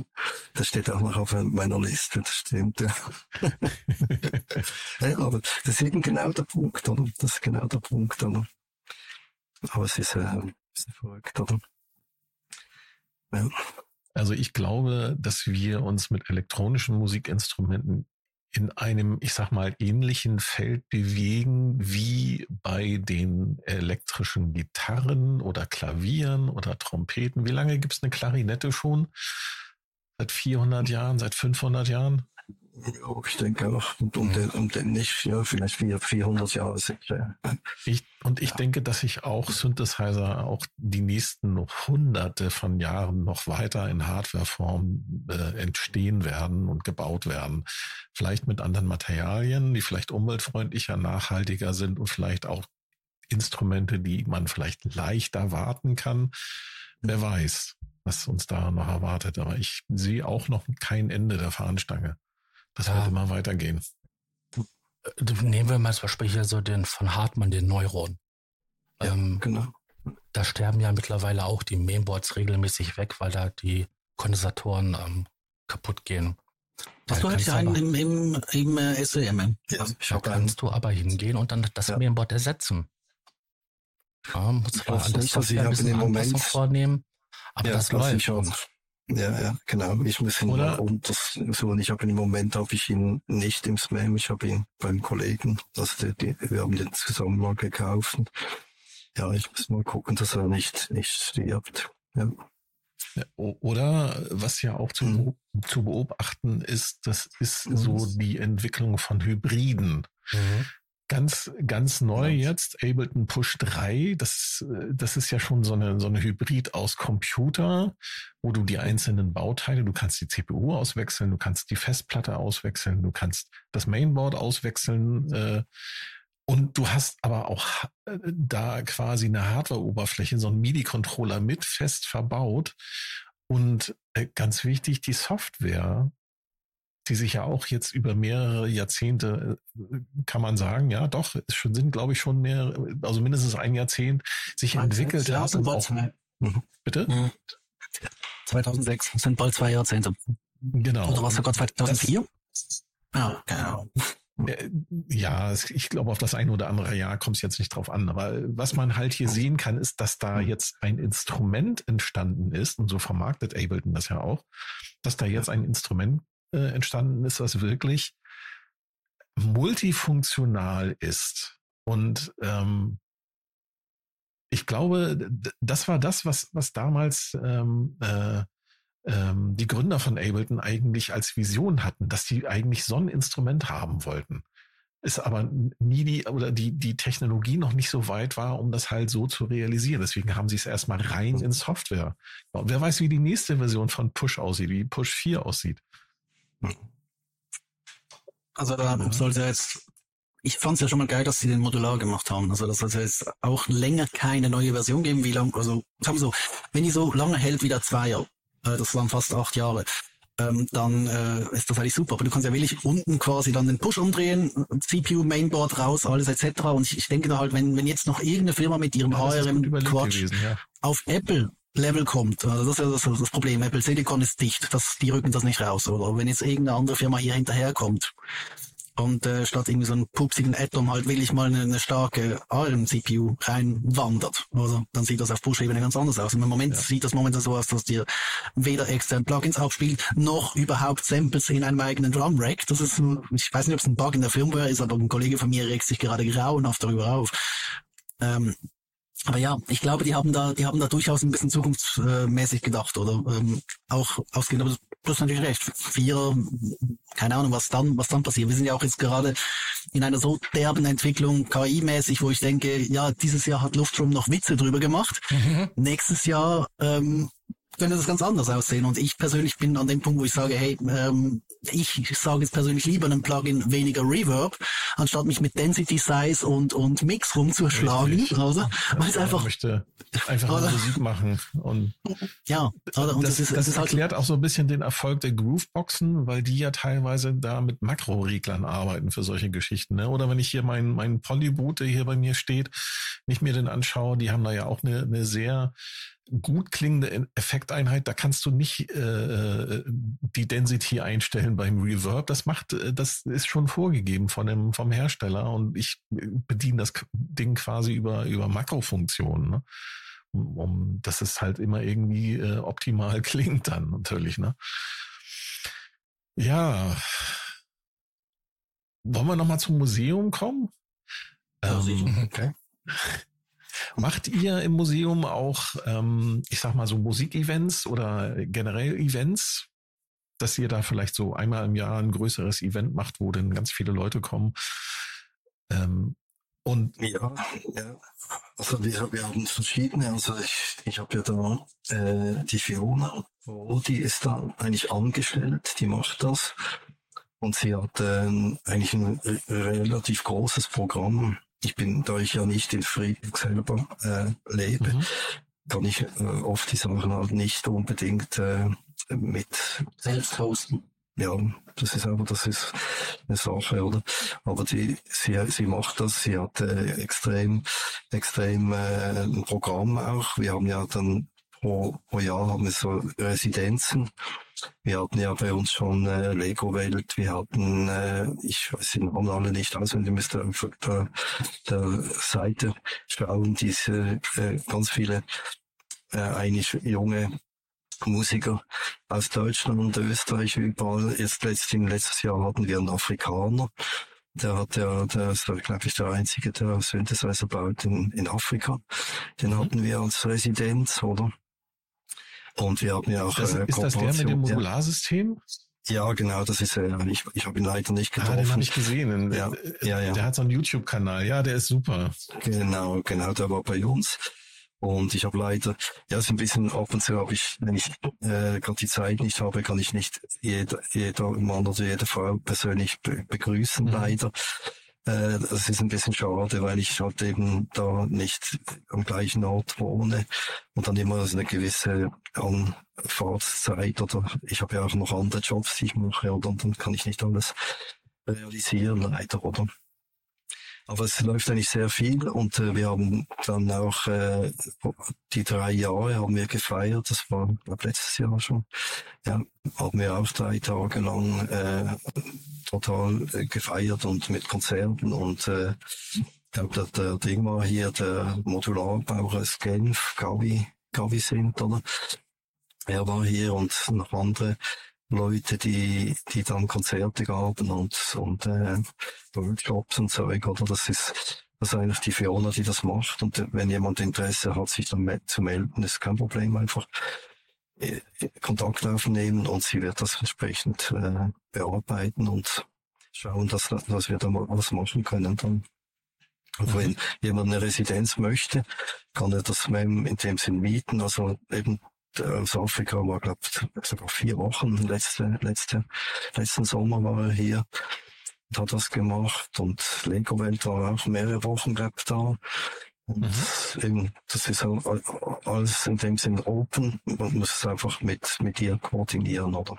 Das steht auch noch auf meiner Liste, das stimmt, ja. <laughs> ja aber das ist eben genau der Punkt, oder? Das ist genau der Punkt, oder? Aber es ist, äh, ist verrückt, oder? Ja. Also ich glaube, dass wir uns mit elektronischen Musikinstrumenten in einem, ich sag mal, ähnlichen Feld bewegen wie bei den elektrischen Gitarren oder Klavieren oder Trompeten. Wie lange gibt es eine Klarinette schon? Seit 400 Jahren, seit 500 Jahren? Ich denke auch. Und um, den, um den nicht, ja, vielleicht 400 Jahre sicher. Ich, und ich ja. denke, dass sich auch Synthesizer auch die nächsten hunderte von Jahren noch weiter in Hardwareform äh, entstehen werden und gebaut werden. Vielleicht mit anderen Materialien, die vielleicht umweltfreundlicher, nachhaltiger sind und vielleicht auch Instrumente, die man vielleicht leichter warten kann. Wer weiß, was uns da noch erwartet. Aber ich sehe auch noch kein Ende der Fahnenstange. Das ja. wird immer weitergehen. Nehmen wir mal zum Beispiel hier so den von Hartmann, den Neuron. Ja, ähm, genau. Da sterben ja mittlerweile auch die Mainboards regelmäßig weg, weil da die Kondensatoren ähm, kaputt gehen. Hast du halt einen im, im, im äh, SEM? Ja, da kannst du aber hingehen und dann das ja. Mainboard ersetzen. Ja, muss man an der Software ein bisschen Moment, vornehmen, aber ja, das läuft. Ja, ja, genau. Ich muss ihn Oder? untersuchen. Ich habe ihn im Moment habe ich ihn nicht im Spam. Ich habe ihn beim Kollegen. Also die, die, wir haben den zusammen mal gekauft. Ja, ich muss mal gucken, dass er nicht nicht stirbt. Ja. Oder was ja auch zu, mhm. zu beobachten ist, das ist mhm. so die Entwicklung von Hybriden. Mhm. Ganz, ganz neu ja. jetzt, Ableton Push 3. Das, das ist ja schon so eine, so eine Hybrid aus Computer, wo du die einzelnen Bauteile, du kannst die CPU auswechseln, du kannst die Festplatte auswechseln, du kannst das Mainboard auswechseln, äh, und du hast aber auch äh, da quasi eine Hardware-Oberfläche, so einen MIDI-Controller mit fest verbaut. Und äh, ganz wichtig, die Software die sich ja auch jetzt über mehrere Jahrzehnte, äh, kann man sagen, ja doch, es schon, sind, glaube ich, schon mehr, also mindestens ein Jahrzehnt sich entwickelt hat. Und auch, mhm. Bitte? 2006 mhm. sind bald zwei Jahrzehnte. Genau. Oder war es sogar 2004? Das, ja, genau. Ja, ich glaube, auf das ein oder andere Jahr kommt es jetzt nicht drauf an. Aber was man halt hier sehen kann, ist, dass da mhm. jetzt ein Instrument entstanden ist, und so vermarktet Ableton das ja auch, dass da jetzt ein Instrument äh, entstanden ist, was wirklich multifunktional ist. Und ähm, ich glaube, das war das, was, was damals ähm, äh, ähm, die Gründer von Ableton eigentlich als Vision hatten, dass sie eigentlich so ein Instrument haben wollten. Ist aber nie die, oder die, die Technologie noch nicht so weit war, um das halt so zu realisieren. Deswegen haben sie es erstmal rein in Software. Wer weiß, wie die nächste Version von Push aussieht, wie Push 4 aussieht. Also da soll es ja jetzt, ich fand es ja schon mal geil, dass sie den Modular gemacht haben. Also das soll ja jetzt auch länger keine neue Version geben. Wie lang, also sagen wir so, wenn die so lange hält wie der Zweier, äh, das waren fast acht Jahre, ähm, dann äh, ist das eigentlich super. Aber du kannst ja wirklich unten quasi dann den Push umdrehen, CPU, Mainboard raus, alles etc. Und ich, ich denke da halt, wenn, wenn jetzt noch irgendeine Firma mit ihrem ja, ARM Quatsch gewesen, ja. auf Apple Level kommt. Also das ist ja das, das, Problem. Apple Silicon ist dicht, das, die rücken das nicht raus. Oder wenn jetzt irgendeine andere Firma hier hinterherkommt und äh, statt irgendwie so einen pupsigen Atom halt will ich mal eine, eine starke ARM-CPU reinwandert. Also dann sieht das auf Push-Ebene ganz anders aus. Im Moment ja. sieht das momentan so aus, dass dir weder extern Plugins abspielt, noch überhaupt Samples in einem eigenen Drum-Rack. Das ist, ich weiß nicht, ob es ein Bug in der Firmware ist, aber ein Kollege von mir regt sich gerade grauenhaft darüber auf. Ähm, aber ja, ich glaube, die haben da, die haben da durchaus ein bisschen zukunftsmäßig gedacht, oder? Ähm, auch ausgehend, aber du hast natürlich recht. Vier, keine Ahnung, was dann, was dann passiert. Wir sind ja auch jetzt gerade in einer so derben Entwicklung, KI-mäßig, wo ich denke, ja, dieses Jahr hat Luftrum noch Witze drüber gemacht. Mhm. Nächstes Jahr, ähm, könnte das ganz anders aussehen. Und ich persönlich bin an dem Punkt, wo ich sage, hey, ähm, ich sage jetzt persönlich lieber einem Plugin weniger Reverb, anstatt mich mit Density, Size und, und Mix rumzuschlagen, Richtig. oder? Weil es einfach, möchte einfach oder? Musik machen und, ja, oder? Und das, das, ist, das, das halt erklärt auch so ein bisschen den Erfolg der Grooveboxen, weil die ja teilweise da mit Makroreglern arbeiten für solche Geschichten, ne? Oder wenn ich hier meinen, meinen Polyboot, der hier bei mir steht, nicht mir den anschaue, die haben da ja auch eine, eine sehr gut klingende Effekteinheit, da kannst du nicht äh, die Density einstellen beim Reverb. Das macht, äh, das ist schon vorgegeben von dem vom Hersteller und ich bediene das Ding quasi über über Makrofunktionen, ne? um, um dass es halt immer irgendwie äh, optimal <laughs> klingt dann natürlich. Ne? Ja, wollen wir noch mal zum Museum kommen? Ähm, okay. <laughs> Macht ihr im Museum auch, ähm, ich sag mal so Musikevents oder generell Events, dass ihr da vielleicht so einmal im Jahr ein größeres Event macht, wo dann ganz viele Leute kommen? Ähm, und ja, ja. Also wir, wir haben verschiedene. Also ich, ich habe ja da äh, die Fiona, die ist da eigentlich angestellt, die macht das. Und sie hat äh, eigentlich ein relativ großes Programm ich bin, da ich ja nicht in Friedberg selber äh, lebe, mhm. kann ich äh, oft die Sachen halt nicht unbedingt äh, mit selbst hosten. Ja, das ist aber, das ist eine Sache, oder? Aber die, sie, sie macht das, sie hat äh, extrem, extrem äh, ein Programm auch. Wir haben ja dann pro, pro Jahr haben wir so Residenzen wir hatten ja bei uns schon äh, Lego Welt, wir hatten, äh, ich weiß die Namen alle nicht auswendig, müsste einfach der, der Seite schauen, diese äh, ganz viele äh, eigentlich junge Musiker aus Deutschland und Österreich überall. Jetzt letztes, letztes Jahr hatten wir einen Afrikaner. Der hat ja, der ist, glaube ich, der einzige, der Synthesizer baut in, in Afrika. Den hatten wir als Residenz, oder? Und wir haben ja auch. Das, äh, ist das der mit dem Modularsystem? Ja, genau, das ist er. Äh, ich, ich habe ihn leider nicht getroffen. Ah, den habe ich gesehen. Ja, ja, ja. Der hat so einen YouTube-Kanal. Ja, der ist super. Genau, genau, der war bei uns. Und ich habe leider, ja, so ein bisschen ab und zu habe ich, wenn ich äh, gerade die Zeit nicht habe, kann ich nicht jeder, jeder Mann oder jede Frau persönlich be begrüßen, mhm. leider. Äh, das ist ein bisschen schade, weil ich halt eben da nicht am gleichen Ort wohne und dann immer so eine gewisse Anfahrtszeit oder ich habe ja auch noch andere Jobs, die ich mache und dann kann ich nicht alles realisieren leider, oder? Aber es läuft eigentlich sehr viel und äh, wir haben dann auch äh, die drei Jahre haben wir gefeiert. Das war glaub, letztes Jahr schon. Ja, haben wir auch drei Tage lang äh, total äh, gefeiert und mit Konzerten und äh, ich glaube, der, der Ding war hier der Modularbauer aus Genf, Gavi, Gavi sind, oder? Er war hier und noch andere Leute, die, die dann Konzerte gaben und, und äh, Workshops und Zeug, oder? Das ist, das ist eigentlich die Fiona, die das macht. Und wenn jemand Interesse hat, sich dann zu melden, ist kein Problem. Einfach äh, Kontakt aufnehmen und sie wird das entsprechend äh, bearbeiten und schauen, dass, dass wir da mal was machen können dann. Und wenn mhm. jemand eine Residenz möchte, kann er das in dem Sinn mieten. Also eben aus Afrika war, glaube ich, sogar vier Wochen. Letzte, letzte, letzten Sommer war er hier und hat das gemacht. Und Lego Welt war auch mehrere Wochen, glaube ich, da. Und mhm. eben, das ist alles in dem Sinn open. Man muss es einfach mit, mit ihr koordinieren, oder?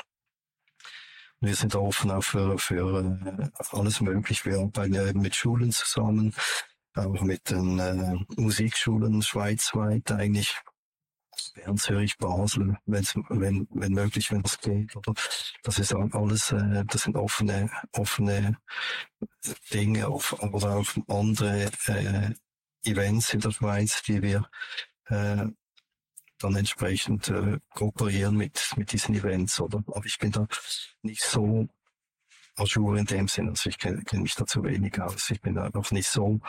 Wir sind offen auch für, für äh, alles möglich. Wir arbeiten ja eben mit Schulen zusammen, auch mit den äh, Musikschulen schweizweit eigentlich. Bern, Zürich, Basel, wenn's, wenn, wenn möglich, wenn das geht. Oder das ist alles, äh, das sind offene, offene Dinge auf, oder auch andere äh, Events in der Schweiz, die wir äh, dann entsprechend äh, kooperieren mit, mit diesen Events, oder? Aber ich bin da nicht so Ajour in dem Sinn. Also ich kenne kenn mich da zu wenig aus. Ich bin da noch nicht so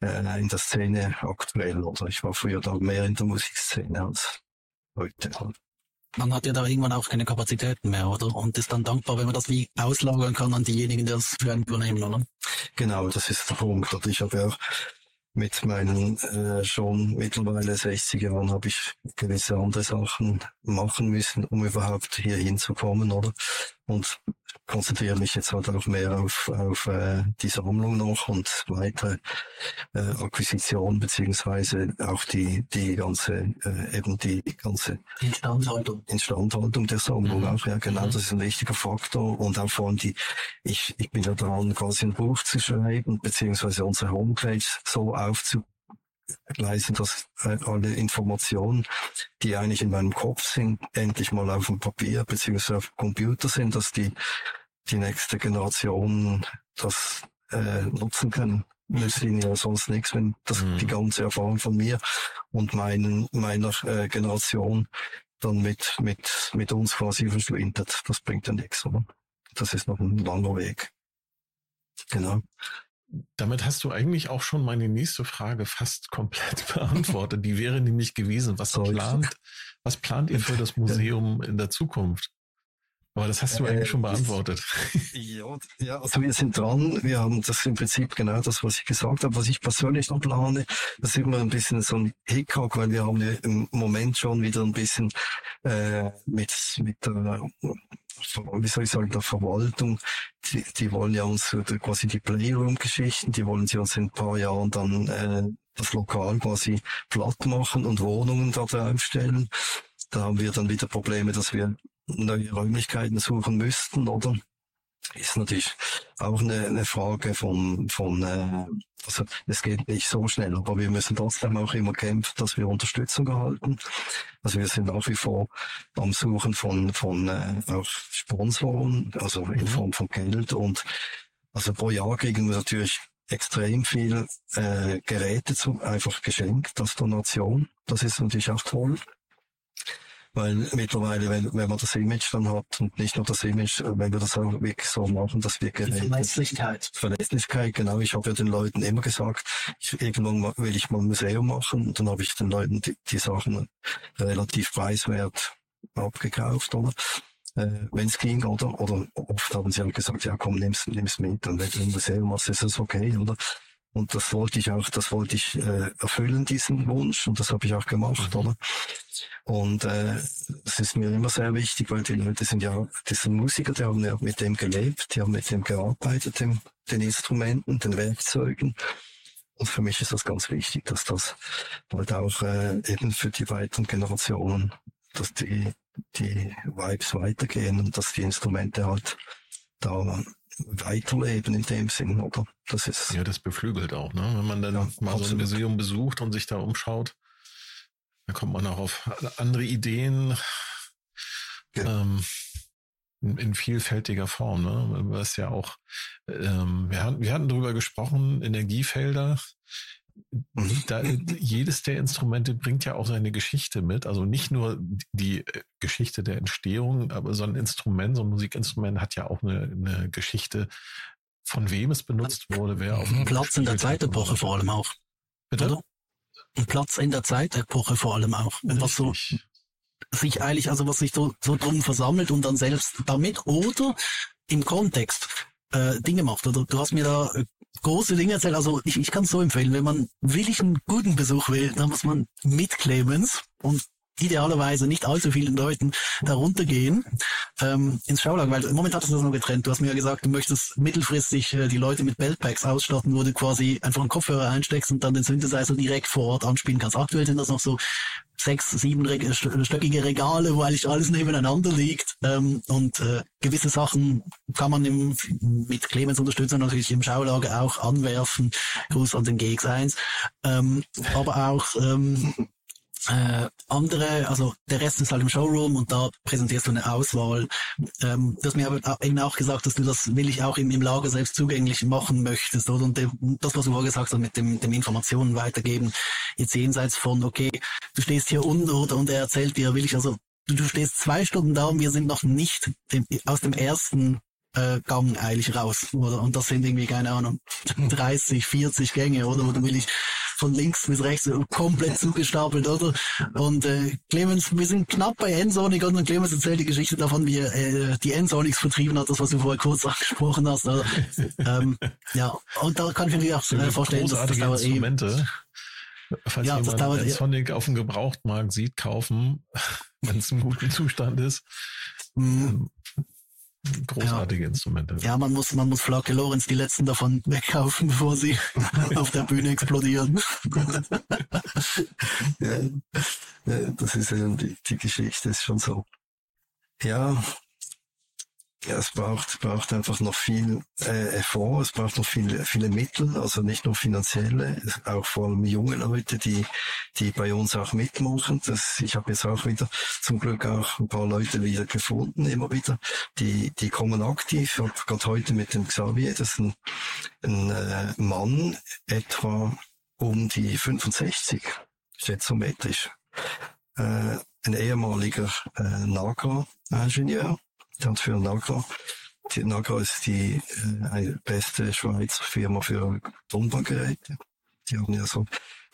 äh, in der Szene aktuell. Oder ich war früher da mehr in der Musikszene als heute. Man hat ja da irgendwann auch keine Kapazitäten mehr, oder? Und ist dann dankbar, wenn man das wie auslagern kann an diejenigen, die das für einen übernehmen, oder? Genau, das ist der Punkt. Und ich habe ja auch mit meinen äh, schon mittlerweile 60 Jahren habe ich gewisse andere Sachen machen müssen, um überhaupt hier hinzukommen, oder? Und konzentriere mich jetzt halt auch mehr auf, auf äh, die Sammlung noch und weitere äh, Akquisition beziehungsweise auch die die ganze äh, eben die ganze Instandhaltung Instandhaltung der Sammlung Mhm. auch ja genau Mhm. das ist ein wichtiger Faktor und auch vor allem die ich ich bin ja dran quasi ein Buch zu schreiben beziehungsweise unsere Homepage so aufzugleisen dass äh, alle Informationen die eigentlich in meinem Kopf sind endlich mal auf dem Papier beziehungsweise auf dem Computer sind dass die die nächste Generation das äh, nutzen kann. Nützt ihnen ja sonst nichts, wenn das Mhm. die ganze Erfahrung von mir und meinen, meiner äh, Generation dann mit, mit, mit uns quasi verschwindet. Das bringt ja nichts, oder? Das ist noch ein langer Weg. Genau. Damit hast du eigentlich auch schon meine nächste Frage fast <laughs> komplett beantwortet. Die wäre nämlich gewesen, was plant, was plant ihr für das <laughs> Museum in der Zukunft? Aber das hast du Äh, eigentlich schon beantwortet. Ja, ja, <laughs> also wir sind dran. Wir haben das im Prinzip genau das, was ich gesagt habe, was ich persönlich noch plane. Das ist immer ein bisschen so ein Hickhack, weil wir haben ja im Moment schon wieder ein bisschen äh, mit mit der wie soll ich sagen, der Verwaltung, die, die wollen ja uns quasi die Playroom-Geschichten, die wollen sie uns in ein paar Jahren dann äh, das Lokal quasi platt machen und Wohnungen da draufstellen. Da haben wir dann wieder Probleme, dass wir neue Räumlichkeiten suchen müssten, oder? Ist natürlich auch eine, eine Frage von, von äh, also es geht nicht so schnell, aber wir müssen trotzdem auch immer kämpfen, dass wir Unterstützung erhalten. Also wir sind nach wie vor am Suchen von, von äh, auch Sponsoren, also in Mhm. Form von Geld und also pro Jahr kriegen wir natürlich extrem viel äh, Geräte zu, einfach geschenkt als Donation. Das ist natürlich auch toll. Weil mittlerweile, wenn, wenn man das Image dann hat und nicht nur das Image, äh, wenn wir das auch wirklich so machen, dass wir Die Geräte Verletzlichkeit. Verlässlichkeit, genau. Ich habe ja den Leuten immer gesagt, ich, irgendwann will ich mal ein Museum machen und dann habe ich den Leuten die, die Sachen relativ preiswert abgekauft, oder? Äh, wenn es ging, oder? Oder oft haben sie halt gesagt, ja komm, nimm's, nimm's mit und wenn du ein Museum machst, ist das okay, oder? Und das wollte ich auch, das wollte ich äh, erfüllen, diesen Wunsch, und das habe ich auch gemacht, Mhm. oder? Und äh, es ist mir immer sehr wichtig, weil die Leute sind ja, das sind Musiker, die haben ja mit dem gelebt, die haben mit dem gearbeitet, dem, den Instrumenten, den Werkzeugen. Und für mich ist das ganz wichtig, dass das halt auch äh, eben für die weiteren Generationen, dass die, die Vibes weitergehen und dass die Instrumente halt da weiterleben in dem Sinn, oder? Das ist Ja, das beflügelt auch, ne? Wenn man dann Ja, mal so ein absolut. Museum besucht und sich da umschaut, dann kommt man auch auf andere Ideen Ja. ähm, in, in vielfältiger Form, ne? Was ja auch, ähm, wir, hatten, wir hatten darüber gesprochen, Energiefelder. Mhm. Da, jedes der Instrumente bringt ja auch seine Geschichte mit. Also nicht nur die äh, Geschichte der Entstehung, aber so ein Instrument, so ein Musikinstrument hat ja auch eine, eine Geschichte, von wem es benutzt wurde, wer auf dem Platz in der Zeitepoche vor allem auch. Bitte? Oder? Ein Platz in der Zeitepoche vor allem auch. Und was so sich eigentlich, also was sich so, so drum versammelt und dann selbst damit oder im Kontext äh, Dinge macht. Oder du hast mir da äh, große Dinge erzählt. Also ich, ich kann es so empfehlen, wenn man wirklich einen guten Besuch will, dann muss man mit Clemens und idealerweise nicht allzu vielen Leuten darunter gehen ähm, ins Schaulager, weil momentan ist das noch getrennt. Du hast mir ja gesagt, du möchtest mittelfristig äh, die Leute mit Beltpacks ausstatten, wo du quasi einfach einen Kopfhörer einsteckst und dann den Synthesizer direkt vor Ort anspielen kannst. Aktuell sind das noch so sechs, sieben Reg st- stöckige Regale, wo eigentlich alles nebeneinander liegt. Ähm, und äh, gewisse Sachen kann man im, mit Clemens Unterstützung natürlich im Schaulager auch anwerfen. Gruß an den GX1. Ähm, aber auch ähm, äh, andere, also der Rest ist halt im Showroom und da präsentierst du eine Auswahl. Ähm, du hast mir aber eben auch gesagt, dass du das will ich auch im, im Lager selbst zugänglich machen möchtest, oder? Und dem, das, was du vorher gesagt hast, mit dem, dem Informationen weitergeben, jetzt jenseits von, okay, du stehst hier unten oder und er erzählt dir, will ich also, du, du stehst zwei Stunden da und wir sind noch nicht dem, aus dem ersten äh, Gang eigentlich raus, oder? Und das sind irgendwie, keine Ahnung, <laughs> 30, 40 Gänge, oder? Oder will ich von links bis rechts komplett zugestapelt, oder? Und äh, Clemens, wir sind knapp bei Ensonic und Clemens erzählt die Geschichte davon, wie er äh, die Ensonics vertrieben hat, das, was du vorher kurz <laughs> angesprochen hast. Also, ähm, ja, und da kann ich mir auch äh, vorstellen, dass das dauert Instrumente. Falls ja, jemand einen Sonic auf dem Gebrauchtmarkt sieht, kaufen, <laughs> wenn es im guten Zustand ist. Mhm. Großartige ja. Instrumente. Ja, man muss, man muss Flake Lorenz die letzten davon wegkaufen, bevor sie <laughs> auf der Bühne explodieren. ja, das ist ja die, die Geschichte ist schon so. Ja, ja, es braucht, braucht einfach noch viel äh, Effort, es braucht noch viele, viele Mittel, also nicht nur finanzielle, auch vor allem junge Leute, die, die bei uns auch mitmachen. Das, ich habe jetzt auch wieder zum Glück auch ein paar Leute wieder gefunden, immer wieder, die, die kommen aktiv. Ich habe gerade heute mit dem Xavier, das ist ein, ein äh, Mann, etwa um die 65, schätzometrisch. Äh, ein ehemaliger äh, NAGA-Ingenieur, ganz für Nagra. Die Nagra ist die äh, beste Schweizer Firma für Tonbandgeräte. Die haben ja so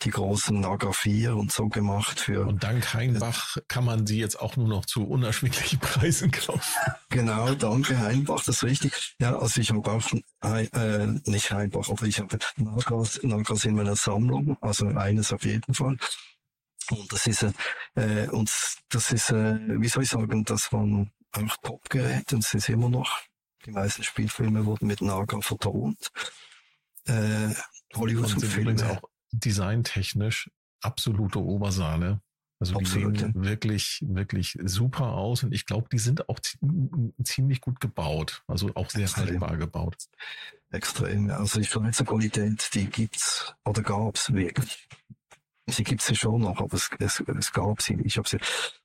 die großen Nagra 4 und so gemacht für. Und dank Heinbach kann man sie jetzt auch nur noch zu unerschwinglichen Preisen kaufen. Genau, danke Heinbach, das ist richtig. Ja, also ich habe auch, äh, nicht Heinbach, aber ich habe Nagras, Nagras in meiner Sammlung, also eines auf jeden Fall. Und das ist, äh, und das ist, äh, wie soll ich sagen, das waren auch Popgeräte und es ist immer noch. Die meisten Spielfilme wurden mit Naga vertont. Äh, Hollywood-Filme. auch designtechnisch absolute Obersahne. Also Absolut, die sehen wirklich, wirklich super aus und ich glaube, die sind auch ziemlich gut gebaut, also auch sehr Extrem. haltbar gebaut. Extrem. Also die Schweizer Qualität, die gibt's oder gab's wirklich. Sie gibt's ja schon noch, aber es, es, es gab sie. Ich habe sie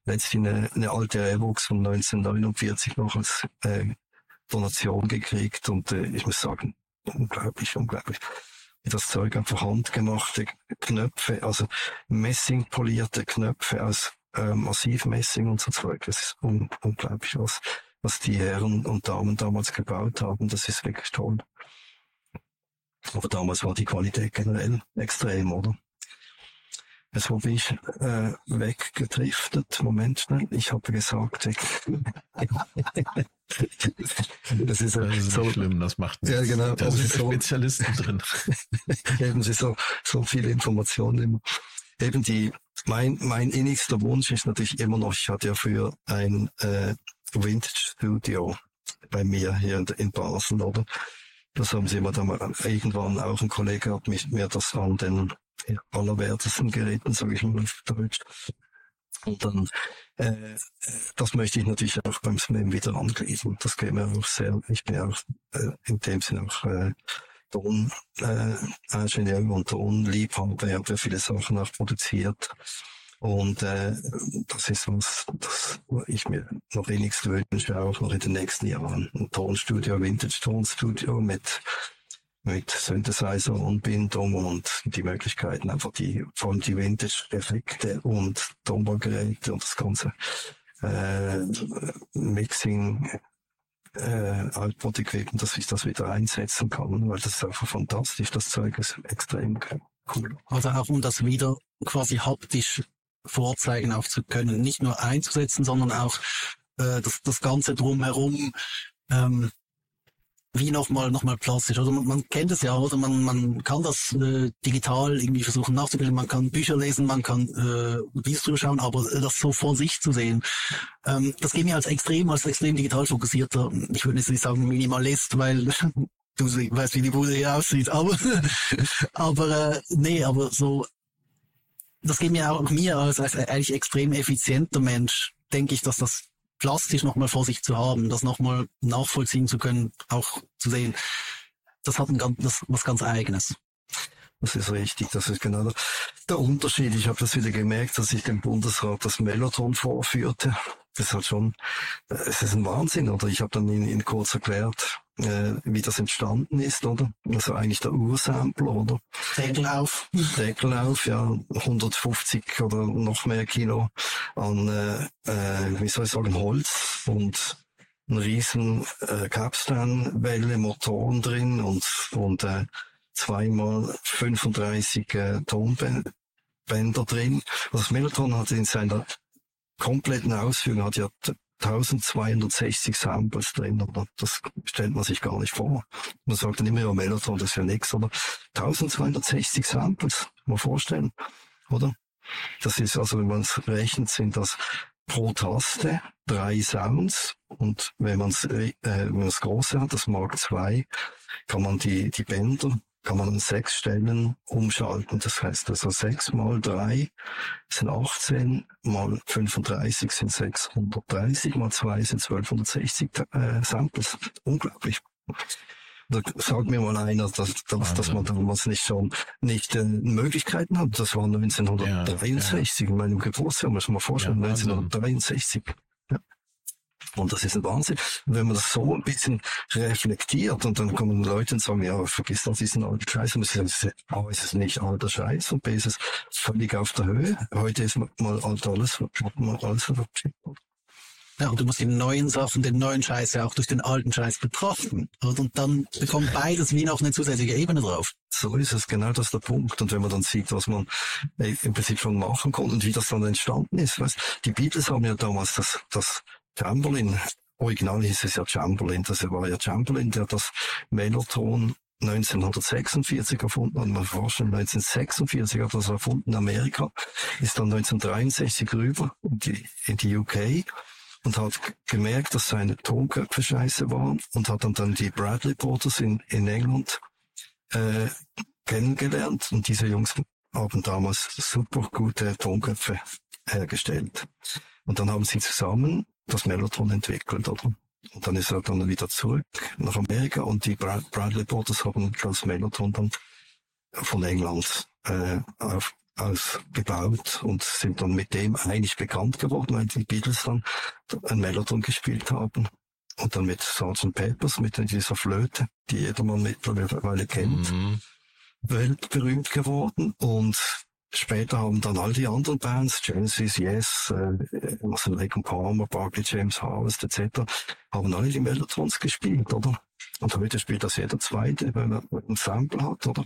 letztlich eine, eine alte Airbox von 1949 noch als äh, Donation gekriegt und äh, ich muss sagen, unglaublich, unglaublich. Das Zeug einfach handgemachte Knöpfe, also messingpolierte Knöpfe aus äh, Massivmessing und so Zeug. Das ist un unglaublich, was, was die Herren und Damen damals gebaut haben. Das ist wirklich toll. Aber damals war die Qualität generell extrem, oder? Jetzt habe ich äh, weggedriftet. Moment schnell. Ich habe gesagt, weg. <laughs> das ist, das ist so schlimm, das macht nichts. Ja, genau. Da sind so, Spezialisten drin. <laughs> Eben, sie so, so viele Informationen. Eben die, mein, mein innigster Wunsch ist natürlich immer noch, ich hatte ja früher ein äh, Vintage Studio bei mir hier in, in Basel, oder? Das haben sie immer dann mal, irgendwann auch ein Kollege hat mich, mir das an den allerwertesten Geräten, sage ich mal auf Deutsch. Und dann, äh, das möchte ich natürlich auch beim SMEM wieder angliedern. Das geht mir auch sehr, ich bin auch äh, in dem Sinne auch äh, Toningenieur äh, und Tonliebhaber, ich habe ja viele Sachen auch produziert. Und äh, das ist was, das ich mir noch wenigstens wünsche, auch noch in den nächsten Jahren. Ein Tonstudio, Vintage-Tonstudio mit mit Synthesizer und Bindung und die Möglichkeiten, einfach die, vor allem die Vintage-Effekte und Tonbandgeräte und das ganze äh, Mixing äh, Output-Equipment, dass ich das wieder einsetzen kann, weil das ist einfach fantastisch, das Zeug ist extrem cool. Also auch um das wieder quasi haptisch vorzeigen auch zu können, nicht nur einzusetzen, sondern auch äh, das, das Ganze drumherum ähm, wie nochmal noch mal plastisch. Oder man, man kennt es ja, oder man, man kann das äh, digital irgendwie versuchen nachzubilden. Man kann Bücher lesen, man kann äh, Videos drüber schauen, aber das so vor sich zu sehen, ähm, das geht mir als extrem, als extrem digital fokussierter, ich würde jetzt nicht sagen Minimalist, weil <laughs> du weißt, wie die Bude hier aussieht, aber <laughs> aber äh, nee, aber so das geht mir auch mir als, als eigentlich extrem effizienter Mensch, denke ich, dass das plastisch nochmal vor sich zu haben, das nochmal nachvollziehen zu können, auch zu sehen, das hat ein ganz, das, was ganz Eigenes. Das ist richtig, das ist genau der, Unterschied. Ich habe das wieder gemerkt, dass ich dem Bundesrat das Meloton vorführte. Das hat schon, es ist ein Wahnsinn, oder? Ich habe dann in, in kurz erklärt, äh, wie das entstanden ist, oder? Also eigentlich der Ursampler, oder? Deckelauf. Deckelauf, ja, 150 oder noch mehr Kilo an, äh, äh, wie soll ich sagen, Holz und ein riesen äh, Capstan-Welle, Motoren drin und, und äh, zweimal 35 äh, Tonbänder drin. Das Mellotron hat in seiner kompletten Ausführung hat ja 1260 Samples drin, aber das stellt man sich gar nicht vor. Man sagt dann immer, ja, Mellotron, das ist ja nichts, oder? 1260 Samples, mal vorstellen, oder? Das ist also, wenn man es rechnet, sind das pro Taste drei Sounds und wenn man es äh, wenn man das große hat, das Mark II, kann man die die Bänder kann man an sechs Stellen umschalten. Das heißt also sechs mal drei sind 18, mal 35 sind 630, mal zwei sind 1260 äh, Samples. Unglaublich. Da sagt mir mal einer, dass, dass, dass man damals nicht schon nicht äh, Möglichkeiten hat. Das war 1963, ja, ja. in meinem Geburtsjahr, muss man mal vorstellen, ja, 1963. Und das ist ein Wahnsinn. Und wenn man das so ein bisschen reflektiert und dann kommen Leute und sagen, ja, vergiss doch diesen alten Scheiß. Und man sagt, A, ist es nicht alter Scheiß und B, ist es völlig auf der Höhe. Heute ist mal alt alles, mal alles verchippt. Ja, und du musst die neuen Sachen, den neuen Scheiß ja auch durch den alten Scheiß betrachten. Und dann bekommt beides wie noch eine zusätzliche Ebene drauf. So ist es, genau das ist der Punkt. Und wenn man dann sieht, was man äh, im Prinzip schon machen konnte und wie das dann entstanden ist, weißt, die Beatles haben ja damals das, das Chamberlain, original hieß es ja Chamberlain, das war ja Chamberlain, der das Mellotron 1946 erfunden hat. Man vorstellen, 1946 hat das erfunden in Amerika, ist dann 1963 rüber in die, in die UK und hat gemerkt, dass seine Tonköpfe scheiße waren und hat dann, dann die Bradley Porters in, in England äh, kennengelernt und diese Jungs haben damals super gute Tonköpfe hergestellt. Und dann haben sie zusammen das Mellotron entwickelt, oder? Und dann ist er dann wieder zurück nach Amerika und die Bradley Porters haben das Mellotron dann von England äh, auf, ausgebaut und sind dann mit dem eigentlich bekannt geworden, weil die Beatles dann ein Mellotron gespielt haben. Und dann mit Sgt. Peppers, mit dieser Flöte, die jedermann mittlerweile kennt, mhm. weltberühmt geworden. Und später haben dann all die anderen Bands, Genesis, Yes, äh, Marcel Lake Palmer, Barkley James Harvest etc., haben alle die Mellotrons gespielt, oder? Und heute spielt das jeder Zweite, wenn man ein Sample hat, oder?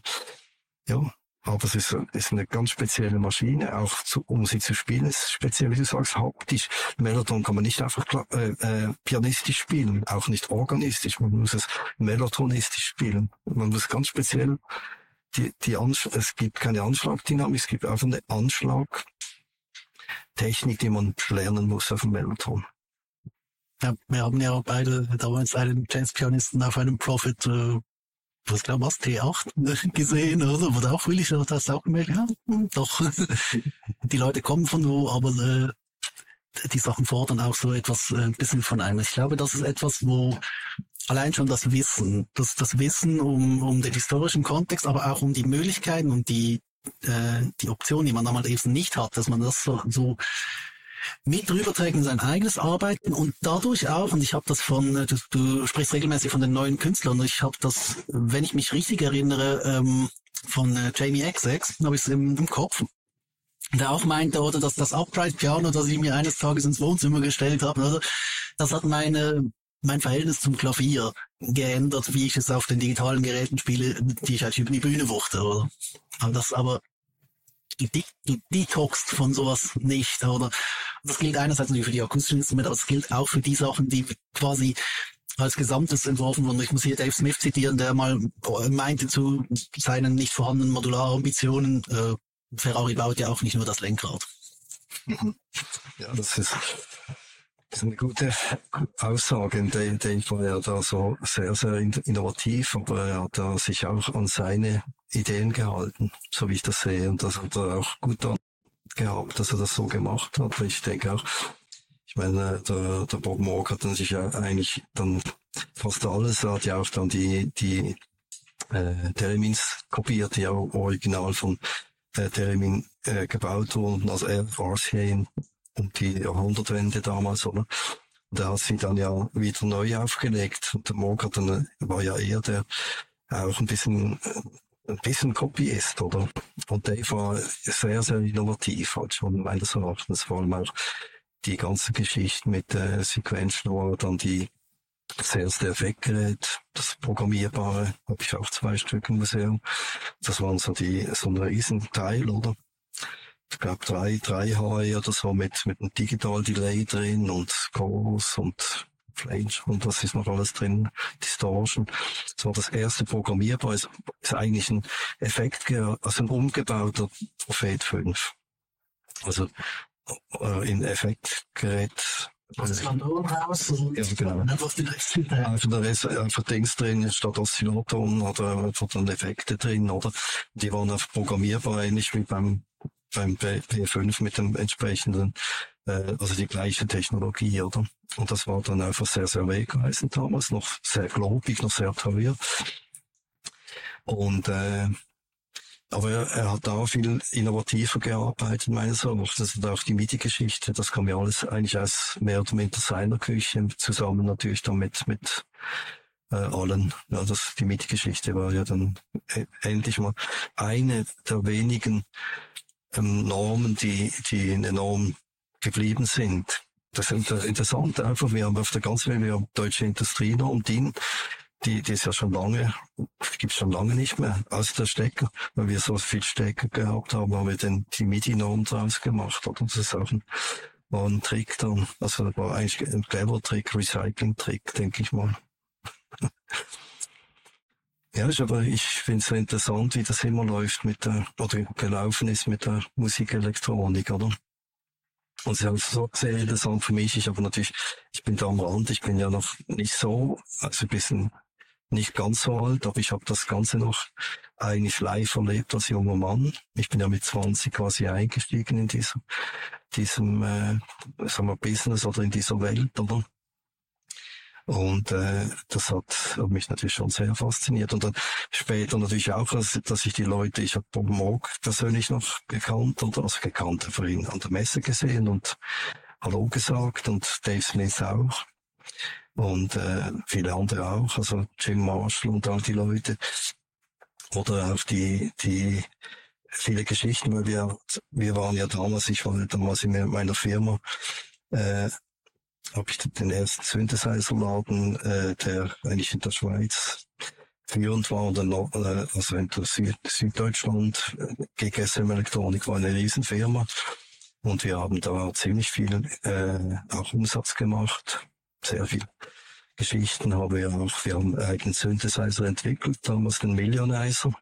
Ja, aber es ist, ist eine ganz spezielle Maschine, auch zu, um sie zu spielen, ist speziell, wie du sagst, haptisch. Mellotron kann man nicht einfach äh, äh, pianistisch spielen, auch nicht organistisch, man muss es mellotronistisch spielen. Man muss ganz speziell die, die Ansch es gibt keine Anschlagdynamik, es gibt einfach eine Anschlagtechnik, die man lernen muss auf dem Mellotron. Ja, wir haben ja beide damals einen Jazzpianisten auf einem Profit äh, was glaub was, T8 <laughs> gesehen, oder? Wo auch wirklich hast du auch gemerkt, ja, doch. <laughs> die Leute kommen von wo, aber äh, die Sachen fordern auch so etwas äh, ein bisschen von einem. Ich glaube, das ist etwas, wo allein schon das Wissen, das, das Wissen um, um den historischen Kontext, aber auch um die Möglichkeiten und die, äh, die Optionen, die man damals eben nicht hat, dass man das so, so mit rüberträgt in sein eigenes Arbeiten und dadurch auch, und ich habe das von, äh, du, du sprichst regelmäßig von den neuen Künstlern, ich habe das, wenn ich mich richtig erinnere, ähm, von äh, Jamie XX, habe ich es im, im Kopf, der auch meinte, oder dass das Upright Piano, das ich mir eines Tages ins Wohnzimmer gestellt habe, also, das hat meine mein Verhältnis zum Klavier geändert, wie ich es auf den digitalen Geräten spiele, die ich halt über die Bühne wuchte, oder? Aber das aber du, du detoxst von sowas nicht, oder? Das gilt einerseits natürlich für die akustischen Instrumente, aber es gilt auch für die Sachen, die quasi als Gesamtes entworfen wurden. Ich muss hier Dave Smith zitieren, der mal meinte zu seinen nicht vorhandenen Modularambitionen, äh, Ferrari baut ja auch nicht nur das Lenkrad. <laughs> Ja, das ist, das ist eine gute Aussage. Dave, Dave war ja da so sehr, sehr innovativ, aber er hat da sich auch an seine Ideen gehalten, so wie ich das sehe. Und das hat er auch gut gehabt, dass er das so gemacht hat. Ich denke auch, ich meine, der, der Bob Moog hat dann sich ja eigentlich dann fast alles, er hat ja auch dann die, die äh, Telemins kopiert, die auch original von äh, Telemin äh, gebaut wurden, also er war es hier um die Jahrhundertwende damals, oder? Und er hat sie dann ja wieder neu aufgelegt. Und der hat dann, war ja eher der auch ein bisschen äh, ein bisschen Copyist, oder? Und Dave war sehr, sehr innovativ, halt schon meines Erachtens, vor allem auch die ganze Geschichte mit äh, Sequential, dann die das erste Effektgerät, das programmierbare, habe ich auch zwei Stück im Museum. Das waren so die, so ein Riesenteil, oder? Ich glaube drei, drei HE oder so mit, mit einem Digital Delay drin und Chorus und Flange und was ist noch alles drin, Distortion. Das war das erste programmierbar, ist, ist eigentlich ein Effekt, also ein umgebauter Prophet 5. Also äh, in Effektgerät raus. Ja, genau. Einfach direkt hinterher. Einfach, einfach Dings drin, statt Oszillatoren oder einfach dann Effekte drin, oder? Die waren einfach programmierbar, ähnlich wie beim, beim P5 mit dem entsprechenden, äh, also die gleiche Technologie, oder? Und das war dann einfach sehr, sehr wegweisend damals, noch sehr globig, noch sehr teuer. Und, äh, aber er, hat da viel innovativer gearbeitet, meines Erachtens. Und auch die MIDI-Geschichte, das kam ja alles eigentlich aus mehr oder minder seiner Küche, zusammen natürlich damit mit äh, allen. Ja, das, die MIDI-Geschichte war ja dann äh, endlich mal eine der wenigen ähm, Normen, die, die in der Norm geblieben sind. Das ist interessant einfach. Wir haben auf der ganzen Welt, wir haben deutsche Industrienorm, DIN, die, die ist ja schon lange, gibt's schon lange nicht mehr, als der Stecker. Weil wir so viel Stecker gehabt haben, haben wir den, die MIDI-Norm draus gemacht. Oder? Auch ein, war ein Trick dann. Also das war eigentlich ein clever Trick, Recycling-Trick, denke ich mal. <laughs> ja, ist aber ich finde es so interessant, wie das immer läuft mit der, oder gelaufen ist mit der Musikelektronik, oder? Und es ist auch so sehr interessant für mich. Ich aber natürlich, ich bin da am Rand, ich bin ja noch nicht so, also ein bisschen nicht ganz so alt, aber ich habe das Ganze noch eigentlich live erlebt als junger Mann. Ich bin ja mit 20 quasi eingestiegen in diesem, diesem äh, sagen wir, Business oder in dieser Welt, oder? Und äh, das hat, hat mich natürlich schon sehr fasziniert. Und dann später natürlich auch, dass, dass ich die Leute, ich habe Bob Moog persönlich noch gekannt, oder also gekannt, ihn an der Messe gesehen und Hallo gesagt und Dave Smith auch und äh, viele andere auch, also Jim Marshall und all die Leute. Oder auch die, die viele Geschichten, weil wir, wir waren ja damals, ich war damals in meiner Firma, äh, habe ich den ersten Synthesizer-Laden, äh, der eigentlich in der Schweiz führend war, oder noch, äh, also in Süd Süddeutschland, äh, GGSM Elektronik war eine Riesenfirma. Und wir haben da ziemlich viel äh, auch Umsatz gemacht sehr viel Geschichten haben wir auch. Wir haben einen Synthesizer entwickelt, damals den Millionizer.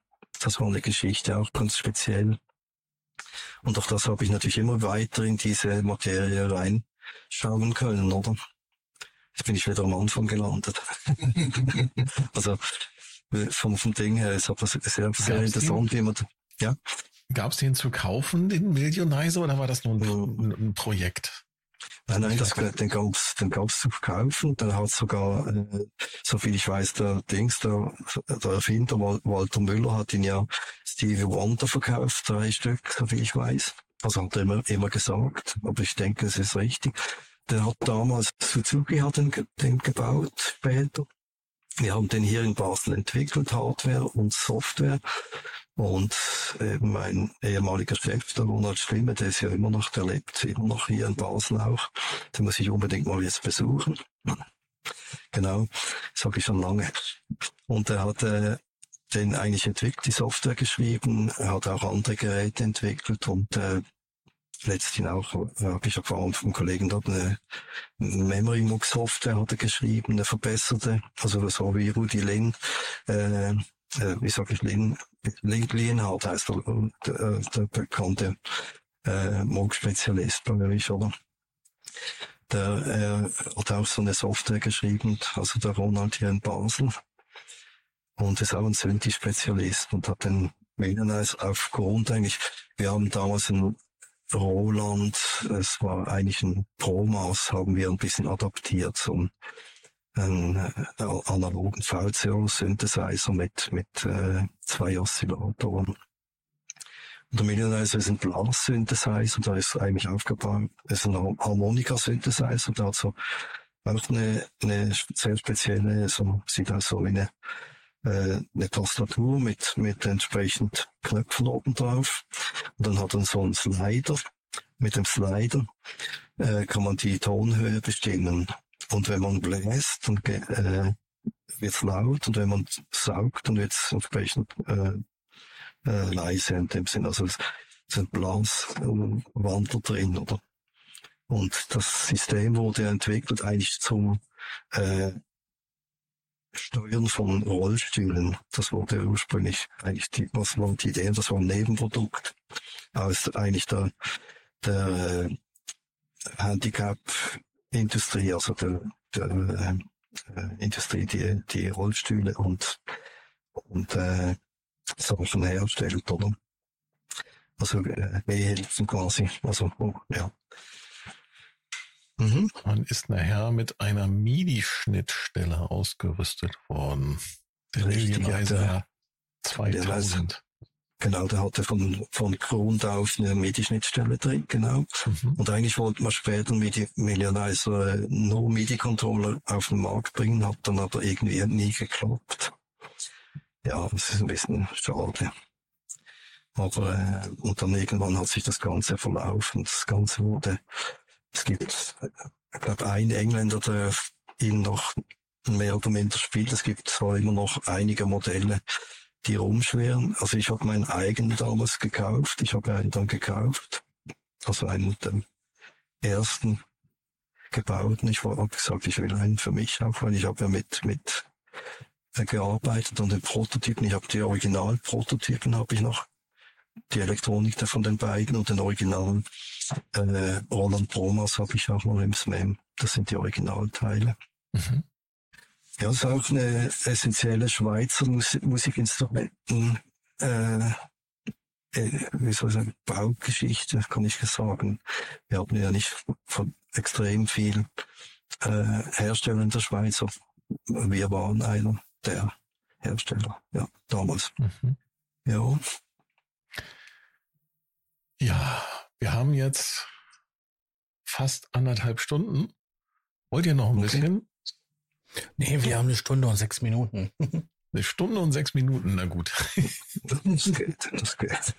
Das war eine Geschichte auch ganz speziell. Und auch das habe ich natürlich immer weiter in diese Materie reinschauen können, oder? Jetzt bin ich wieder am Anfang gelandet. <laughs> also vom, vom Ding her ist aber sehr, sehr Gab's interessant, den? wie man, ja. Gab es den zu kaufen, den Millionizer, oder war das nur ein, ein, ein Projekt? Nein, nein, das, den gab's, den gab's zu kaufen. Der hat sogar, äh, so viel ich weiß, der Dings, der, der Erfinder Walter Müller hat ihn ja Stevie Wonder verkauft, drei Stück, so viel ich weiß. Also hat er immer, immer gesagt, aber ich denke, es ist richtig. Der hat damals, Suzuki hat den, den gebaut später. Wir haben den hier in Basel entwickelt, Hardware und Software. Und eben mein ehemaliger Chef, der Ronald Schlimme, der ist ja immer noch, der lebt immer noch hier in Basel auch. Den muss ich unbedingt mal jetzt besuchen. Genau, habe ich schon lange. Und er hat äh, den eigentlich entwickelt, die Software geschrieben, er hat auch andere Geräte entwickelt und äh, letztlich auch äh, habe ich erfahren vom Kollegen dort eine Memory Software hat er geschrieben, eine verbesserte, also so wie Rudi Lin, äh, äh, wie sag ich, Lin, Lienhardt heißt der, der, der bekannte äh, Moog-Spezialist bei mir, oder? Der äh, hat auch so eine Software geschrieben, also der Ronald hier in Basel. Und ist auch ein Synthi-Spezialist und hat den Medianize aufgrund eigentlich, wir haben damals ein Roland, es war eigentlich ein Pro-Maus, haben wir ein bisschen adaptiert, so einen äh, analogen VCO-Synthesizer mit, mit äh, zwei Oszillatoren. Und der Millionizer ist ein Blas-Synthesizer, da ist eigentlich aufgebaut, ist ein Harmonika-Synthesizer, der hat so auch eine, eine sehr spezielle, so, sieht aus so wie eine, äh, eine Tastatur mit, mit entsprechend Knöpfen oben drauf. Und dann hat er so einen Slider. Mit dem Slider äh, kann man die Tonhöhe bestimmen. Und wenn man bläst, dann äh, wird es laut und wenn man saugt, dann wird es entsprechend äh, äh, leise in dem Sinn. Also es sind Blaswandler drin, oder? Und das System wurde entwickelt eigentlich zum äh, Steuern von Rollstühlen. Das wurde ursprünglich eigentlich die, was war die Idee, das war ein Nebenprodukt aus eigentlich der, der äh, Handicap-Industrie, also der, der äh, äh, Industrie, die, die Rollstühle und, und äh, Sachen herstellt, oder? Also äh, Gehhilfen quasi. Also, oh, ja. Mhm. Man ist nachher mit einer MIDI-Schnittstelle ausgerüstet worden. Der Realizer 2000. Genau, der hatte von, von Grund auf eine MIDI-Schnittstelle drin, genau. Mhm. Und eigentlich wollte man später MIDI Millionizer nur MIDI-Controller auf den Markt bringen, hat dann aber irgendwie nie geklappt. Ja, das ist ein bisschen schade. Aber, äh, und dann irgendwann hat sich das Ganze verlaufen. Das Ganze wurde es gibt, ich glaube, einen Engländer, der ihn noch mehr oder minder spielt. Es gibt zwar immer noch einige Modelle, die rumschweren. Also ich habe meinen eigenen damals gekauft. Ich habe einen dann gekauft. Also einen mit dem ersten gebauten. Ich habe gesagt, ich will einen für mich auch, weil ich habe ja mit, mit äh, gearbeitet an den Prototypen. Ich habe die Originalprototypen habe ich noch die Elektronik von den beiden und den originalen äh, Roland Bromas habe ich auch noch im SMEM. Das sind die Originalteile. Mhm. Ja, das ist auch eine essentielle Schweizer Musik Musikinstrumenten, äh, äh, wie soll ich sagen, Baugeschichte, kann ich sagen. Wir haben ja nicht von extrem viel äh, Hersteller in der Schweiz, wir waren einer der Hersteller, ja, damals. Mhm. Ja. Ja, wir haben jetzt fast anderthalb Stunden. Wollt ihr noch ein okay. bisschen? Nee, wir haben eine Stunde und sechs Minuten. <laughs> Eine Stunde und sechs Minuten, na gut. Das geht, das geht.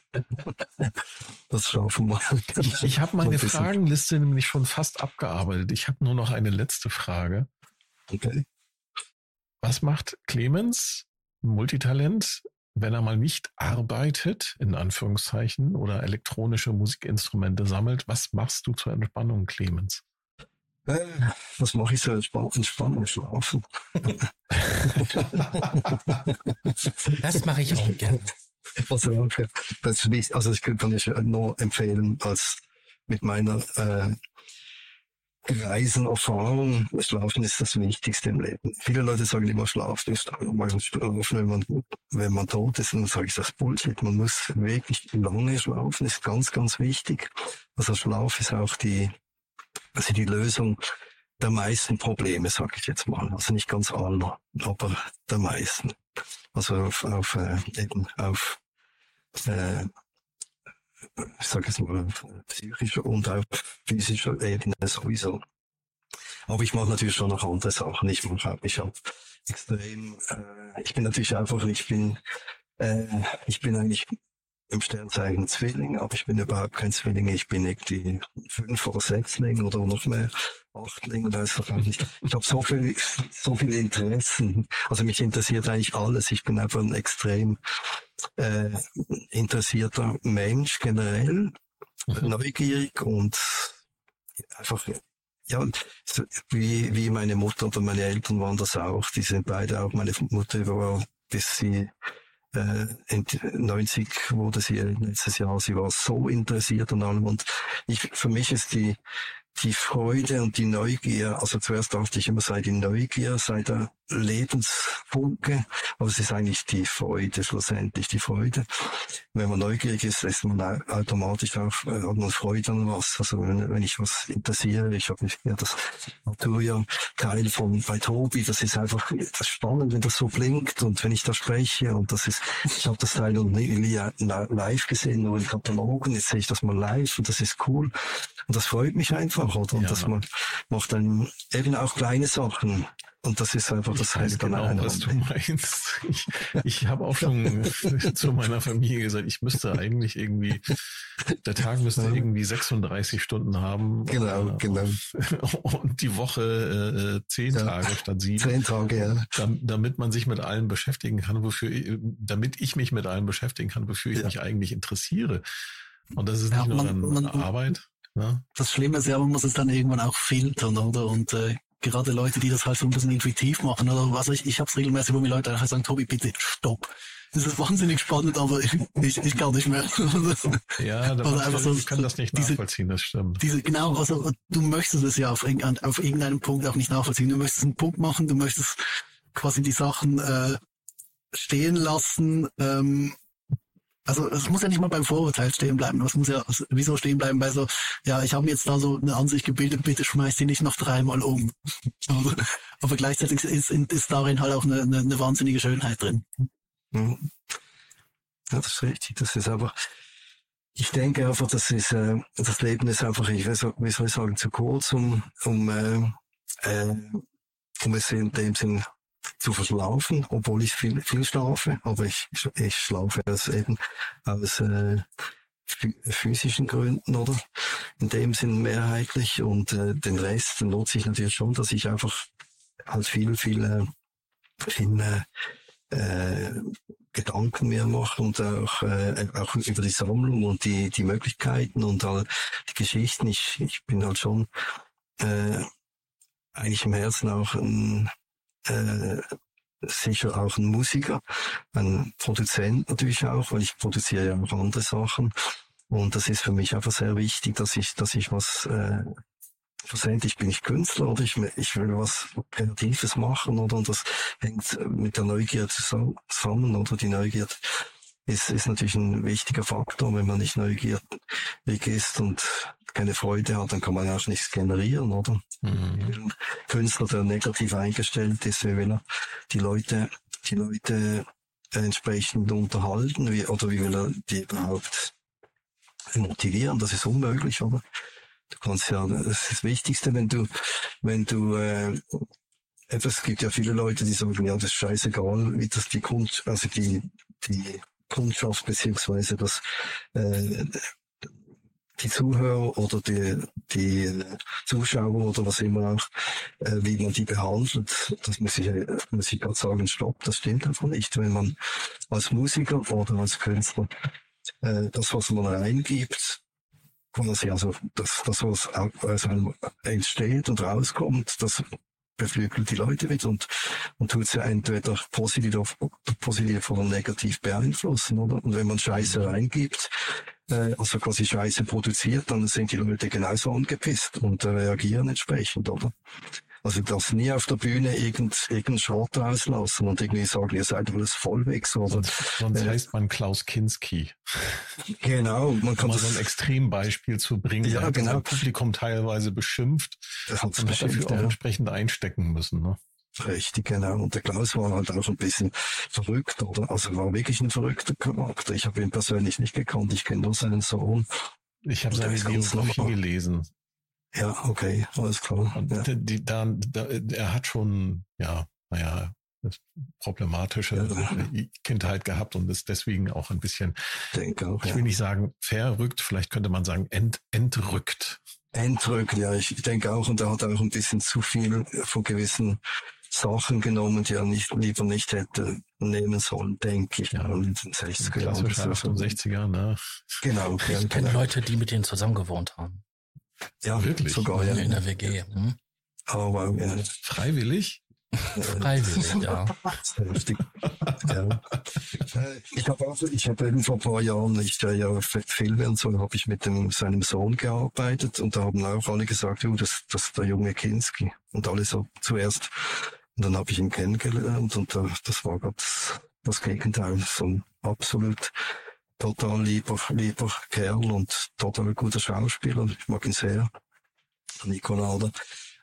Das schaffen wir. Ich, ich habe meine Fragenliste nämlich schon fast abgearbeitet. Ich habe nur noch eine letzte Frage. Okay. Was macht Clemens, Multitalent, wenn er mal nicht arbeitet, in Anführungszeichen, oder elektronische Musikinstrumente sammelt, was machst du zur Entspannung, Clemens? Äh, was mache ich zur Entspannung? Schlafen. <laughs> das mache ich auch <laughs> gerne. Also, das ist, also ich kann ich nur empfehlen, als mit meiner äh, Reisen, Erfahrung, Schlafen ist das Wichtigste im Leben. Viele Leute sagen immer, Schlafen ist schlafen, wenn man, wenn man tot ist. Und dann sage ich, das Bullshit. Man muss wirklich lange schlafen, ist ganz, ganz wichtig. Also Schlaf ist auch die, also die Lösung der meisten Probleme, sage ich jetzt mal. Also nicht ganz aller, aber der meisten. Also auf, auf äh, eben auf äh, ich sage jetzt mal, psychischer und auch physischer Ebene sowieso. Aber ich mache natürlich schon noch andere Sachen. Ich mache ich habe extrem, äh, ich bin natürlich einfach, ich bin, äh, ich bin eigentlich im Sternzeichen Zwilling, aber ich bin überhaupt kein Zwilling. Ich bin irgendwie fünf oder sechsling oder noch mehr Achtling oder weiß ich nicht. Ich habe so viel, so viele Interessen. Also mich interessiert eigentlich alles. Ich bin einfach ein extrem äh, interessierter Mensch generell, mhm. neugierig und einfach ja, wie, wie meine Mutter oder meine Eltern waren das auch. Die sind beide auch. Meine Mutter war, bis sie äh, in 90 wurde sie letztes Jahr, sie war so interessiert an allem. Und ich, für mich ist die, die Freude und die Neugier, also zuerst dachte ich immer, sei die Neugier, sei der Lebensfunke, aber es ist eigentlich die Freude, schlussendlich die Freude. Wenn man neugierig ist, ist man automatisch auch, äh, hat man Freude an was. Also wenn, wenn ich was interessiere, ich habe ja das Naturia-Teil von bei Tobi, das ist einfach das spannend, wenn das so blinkt und wenn ich da spreche und das ist, ich habe das Teil noch nie live gesehen, nur in Katalogen, jetzt sehe ich das mal live und das ist cool. Und das freut mich einfach, oder? Und Ja. das macht, macht dann eben auch kleine Sachen. Und das ist einfach, das heißt genau, einer. was du meinst. Ich, ich habe auch schon <laughs> zu meiner Familie gesagt, ich müsste eigentlich irgendwie, der Tag müsste Ja. irgendwie 36 Stunden haben. Genau, Äh, genau. <laughs> Und die Woche äh, zehn Ja. Tage statt sieben. Zehn Tage, ja. Dam- damit man sich mit allem beschäftigen kann, wofür ich, damit ich mich mit allem beschäftigen kann, wofür ich Ja. mich eigentlich interessiere. Und das ist Ja, nicht nur man- dann man- Arbeit. Ne? Das Schlimme ist ja, man muss es dann irgendwann auch filtern, oder? Und äh, gerade Leute, die das halt so ein bisschen intuitiv machen, oder was ich, ich habe es regelmäßig, wo mir Leute einfach sagen, Tobi, bitte stopp. Das ist wahnsinnig spannend, aber ich, ich, ich kann nicht mehr. <laughs> Ja, da, Oder einfach so- ich kann das nicht diese- nachvollziehen, das stimmt. Diese, genau, also du möchtest es ja auf, auf irgendeinem Punkt auch nicht nachvollziehen. Du möchtest einen Punkt machen, du möchtest quasi die Sachen äh, stehen lassen. Ähm, also es muss ja nicht mal beim Vorurteil stehen bleiben. Es muss ja wieso stehen bleiben bei so, ja, ich habe mir jetzt da so eine Ansicht gebildet, bitte schmeiß die nicht noch dreimal um. aber, <laughs> aber gleichzeitig ist, ist darin halt auch eine, eine, eine wahnsinnige Schönheit drin. Mhm. Ja, das ist richtig. Das ist aber, ich denke einfach, das ist, äh, das Leben ist einfach, ich weiß, wie soll ich sagen, zu kurz, um, um, äh, äh, um es in dem Sinn zu verschlafen, obwohl ich viel, viel schlafe, aber ich, ich schlafe aus eben aus äh, phy- physischen Gründen oder? In dem Sinn mehrheitlich. Und äh, den Rest nutze ich natürlich schon, dass ich einfach halt viel, viel, äh, viel äh, Gedanken mehr mache und auch, äh, auch über die Sammlung und die, die Möglichkeiten und all die Geschichten. Ich, ich bin halt schon äh, eigentlich im Herzen auch ein, äh, sicher auch ein Musiker, ein Produzent natürlich auch, weil ich produziere ja auch andere Sachen. Und das ist für mich einfach sehr wichtig, dass ich, dass ich was äh, schlussendlich bin ich Künstler oder ich, ich will was Kreatives machen oder und das hängt mit der Neugier zusammen oder die Neugier ist, ist natürlich ein wichtiger Faktor. Wenn man nicht neugierig ist und keine Freude hat, dann kann man auch nichts generieren, oder? Mhm. Ein Künstler, der negativ eingestellt ist, wie will er die Leute, die Leute entsprechend unterhalten, wie, oder wie will er die überhaupt motivieren? Das ist unmöglich, oder? Du kannst ja, das ist das Wichtigste, wenn du, wenn du, äh, es gibt ja viele Leute, die sagen, ja, das ist scheißegal, wie das die Kunst, also die, die Kundschaft beziehungsweise das, äh, die Zuhörer oder die, die Zuschauer oder was immer auch, äh, wie man die behandelt, das muss ich, äh, muss ich gerade sagen, stopp, das stimmt einfach nicht. Wenn man als Musiker oder als Künstler äh, das, was man reingibt, quasi, also das, das was aus einem entsteht und rauskommt, das beflügelt die Leute mit und, und tut sie entweder positiv, positiv oder negativ beeinflussen, oder? Und wenn man Scheiße reingibt, äh, also quasi Scheiße produziert, dann sind die Leute genauso angepisst und reagieren entsprechend, oder? Also das nie auf der Bühne irgend, irgendeinen Schrott rauslassen und irgendwie sagen, ihr seid alles vollwegs, oder? Sonst, sonst Äh, heißt man Klaus Kinski. Genau, man Um kann mal das, so ein Extrembeispiel zu bringen. Ja, genau. sein Publikum teilweise beschimpft das und hat dafür auch ja. entsprechend einstecken müssen. Ne? Richtig, genau. Und der Klaus war halt auch ein bisschen verrückt, oder? Also war wirklich ein verrückter Charakter. Ich habe ihn persönlich nicht gekannt, ich kenne nur seinen Sohn. Ich habe seine Biografie gelesen. Ja, okay, alles klar. Ja. die, die, da, da, er hat schon, ja, naja, das problematische Ja. Kindheit gehabt und ist deswegen auch ein bisschen, auch, ich ja. will nicht sagen verrückt, vielleicht könnte man sagen ent, entrückt. Entrückt, ja, ich denke auch, und er hat auch ein bisschen zu viel von gewissen Sachen genommen, die er nicht, lieber nicht hätte nehmen sollen, denke ich. Ja. in den 60er Jahren. Klassische 68er, ne? Genau, ja, Ich kenne genau. Leute, die mit denen zusammen gewohnt haben. Ja, Wirklich? sogar, ja. In der WG. Hm? Aber, ja, Freiwillig? Freiwillig, ja. <laughs> Heftig. ja. Äh, Ich habe auch, ich habe eben vor ein paar Jahren, ich drehe ja Filme und so, habe ich mit dem, seinem Sohn gearbeitet und da haben auch alle gesagt, oh, das, das ist der junge Kinski. Und alle so zuerst. Und dann habe ich ihn kennengelernt und äh, das war ganz das Gegenteil. So ein absolut total lieber, lieber Kerl und total guter Schauspieler. Ich mag ihn sehr. Nico Nalder.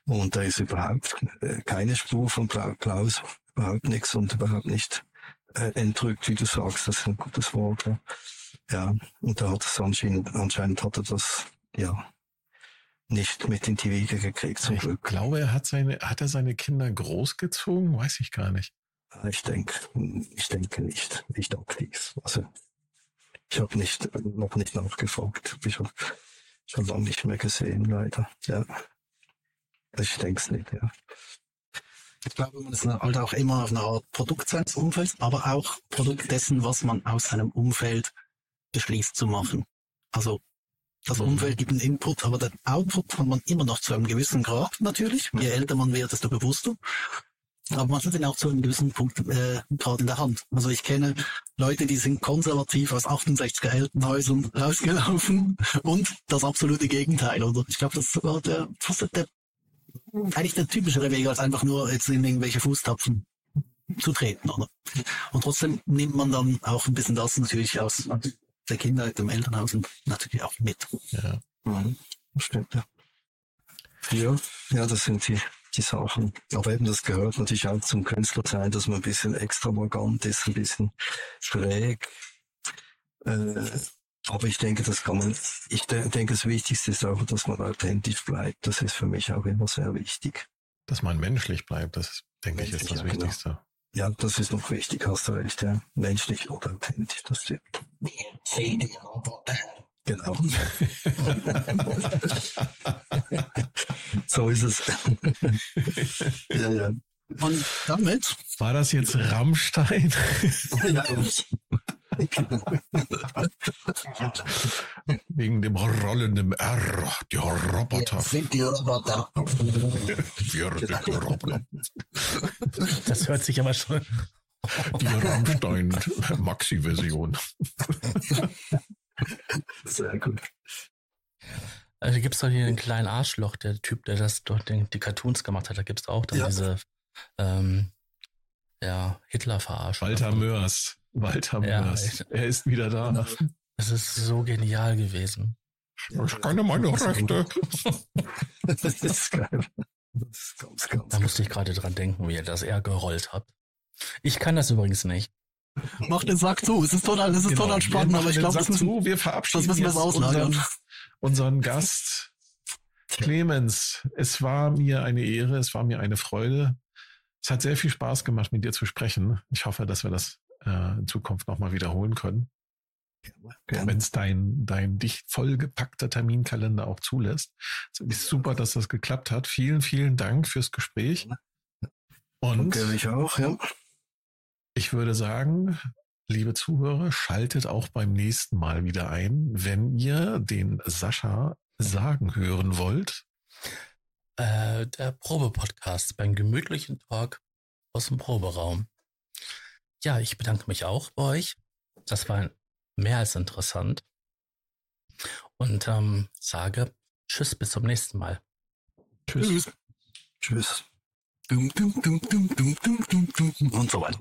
Und da ist überhaupt äh, keine Spur von Kla- Klaus, überhaupt nichts und überhaupt nicht äh, entrückt, wie du sagst. Das ist ein gutes Wort. Ja, ja. und da hat es anscheinend, anscheinend hat er das, ja, nicht mit in die Wiege gekriegt, zum ich Glück. glaube, er hat seine, hat er seine Kinder großgezogen? Weiß ich gar nicht. Ich denke, ich denke nicht, nicht aktiv. Also ich habe nicht noch nicht nachgefragt. Ich habe schon lange nicht mehr gesehen, leider. Ja. Ich denke es nicht, ja. Ich glaube, man ist halt auch immer auf einer Art Produkt seines Umfelds, aber auch Produkt dessen, was man aus seinem Umfeld beschließt zu machen. Also das Mhm. Umfeld gibt einen Input, aber den Output hat man immer noch zu einem gewissen Grad natürlich. Je älter man wird, desto bewusster. Aber man hat den auch zu einem gewissen Punkt äh, gerade in der Hand. Also ich kenne Leute, die sind konservativ aus 68er Elternhäusern rausgelaufen und das absolute Gegenteil. Oder ich glaube, das ist sogar der, fast der eigentlich der typischere Weg, als einfach nur jetzt in irgendwelche Fußtapfen zu treten, oder? Und trotzdem nimmt man dann auch ein bisschen das natürlich aus der Kindheit, dem Elternhaus und natürlich auch mit. Ja. Mhm. Das Stimmt, ja. Ja, ja, das sind die, die Sachen. Aber eben, das gehört natürlich auch zum Künstler sein, dass man ein bisschen extravagant ist, ein bisschen schräg. Äh, aber ich denke, das kann man, ich de denke, das Wichtigste ist auch, dass man authentisch bleibt. Das ist für mich auch immer sehr wichtig. Dass man menschlich bleibt, das denke ich ist das Menschlich, ja, genau. Wichtigste. Ja, das ist noch wichtig, hast du recht, ja. Menschlich und authentisch, das stimmt. Genau. <laughs> <laughs> so ist es. ja, ja. Und damit, War das jetzt Rammstein? ja. Wegen dem rollenden R, die Roboter. sind die Roboter. Wir sind die Roboter. Das hört sich aber schon. Die Rammstein Maxi-Version. Sehr gut. Also gibt's doch hier einen kleinen Arschloch, der Typ, der das dort den, die Cartoons gemacht hat. Da gibt's auch dann Ja. diese ähm, ja, Hitler-Verarsche. Walter Mörs. Walter Ja, Mörs. Er ist wieder da. Das ist so genial gewesen. Ich kann meine Rechte. <laughs> Das ist geil. Das ist ganz, ganz Da musste ich gerade dran denken, wie ihr das eher gerollt habt. Ich kann das übrigens nicht. Mach den Sack zu. Es ist total, es ist Genau. total spannend, aber ich glaube, das müssen, zu. wir verabschieden das müssen wir jetzt jetzt auslagern. Unseren, Gast. Clemens, es war mir eine Ehre, es war mir eine Freude. Es hat sehr viel Spaß gemacht, mit dir zu sprechen. Ich hoffe, dass wir das äh, in Zukunft nochmal wiederholen können, wenn es dein, dein dicht vollgepackter Terminkalender auch zulässt. Es ist super, dass das geklappt hat. Vielen, vielen Dank fürs Gespräch. Und Danke, ich auch, ja. ich würde sagen, liebe Zuhörer, schaltet auch beim nächsten Mal wieder ein, wenn ihr den Sascha sagen hören wollt. Äh, der Probe-Podcast beim gemütlichen Talk aus dem Proberaum. Ja, ich bedanke mich auch bei euch. Das war mehr als interessant. Und ähm, sage Tschüss, bis zum nächsten Mal. Tschüss. Tschüss. Tschüss. Dum, dum, dum, dum, dum, dum, dum, dum, und so weiter.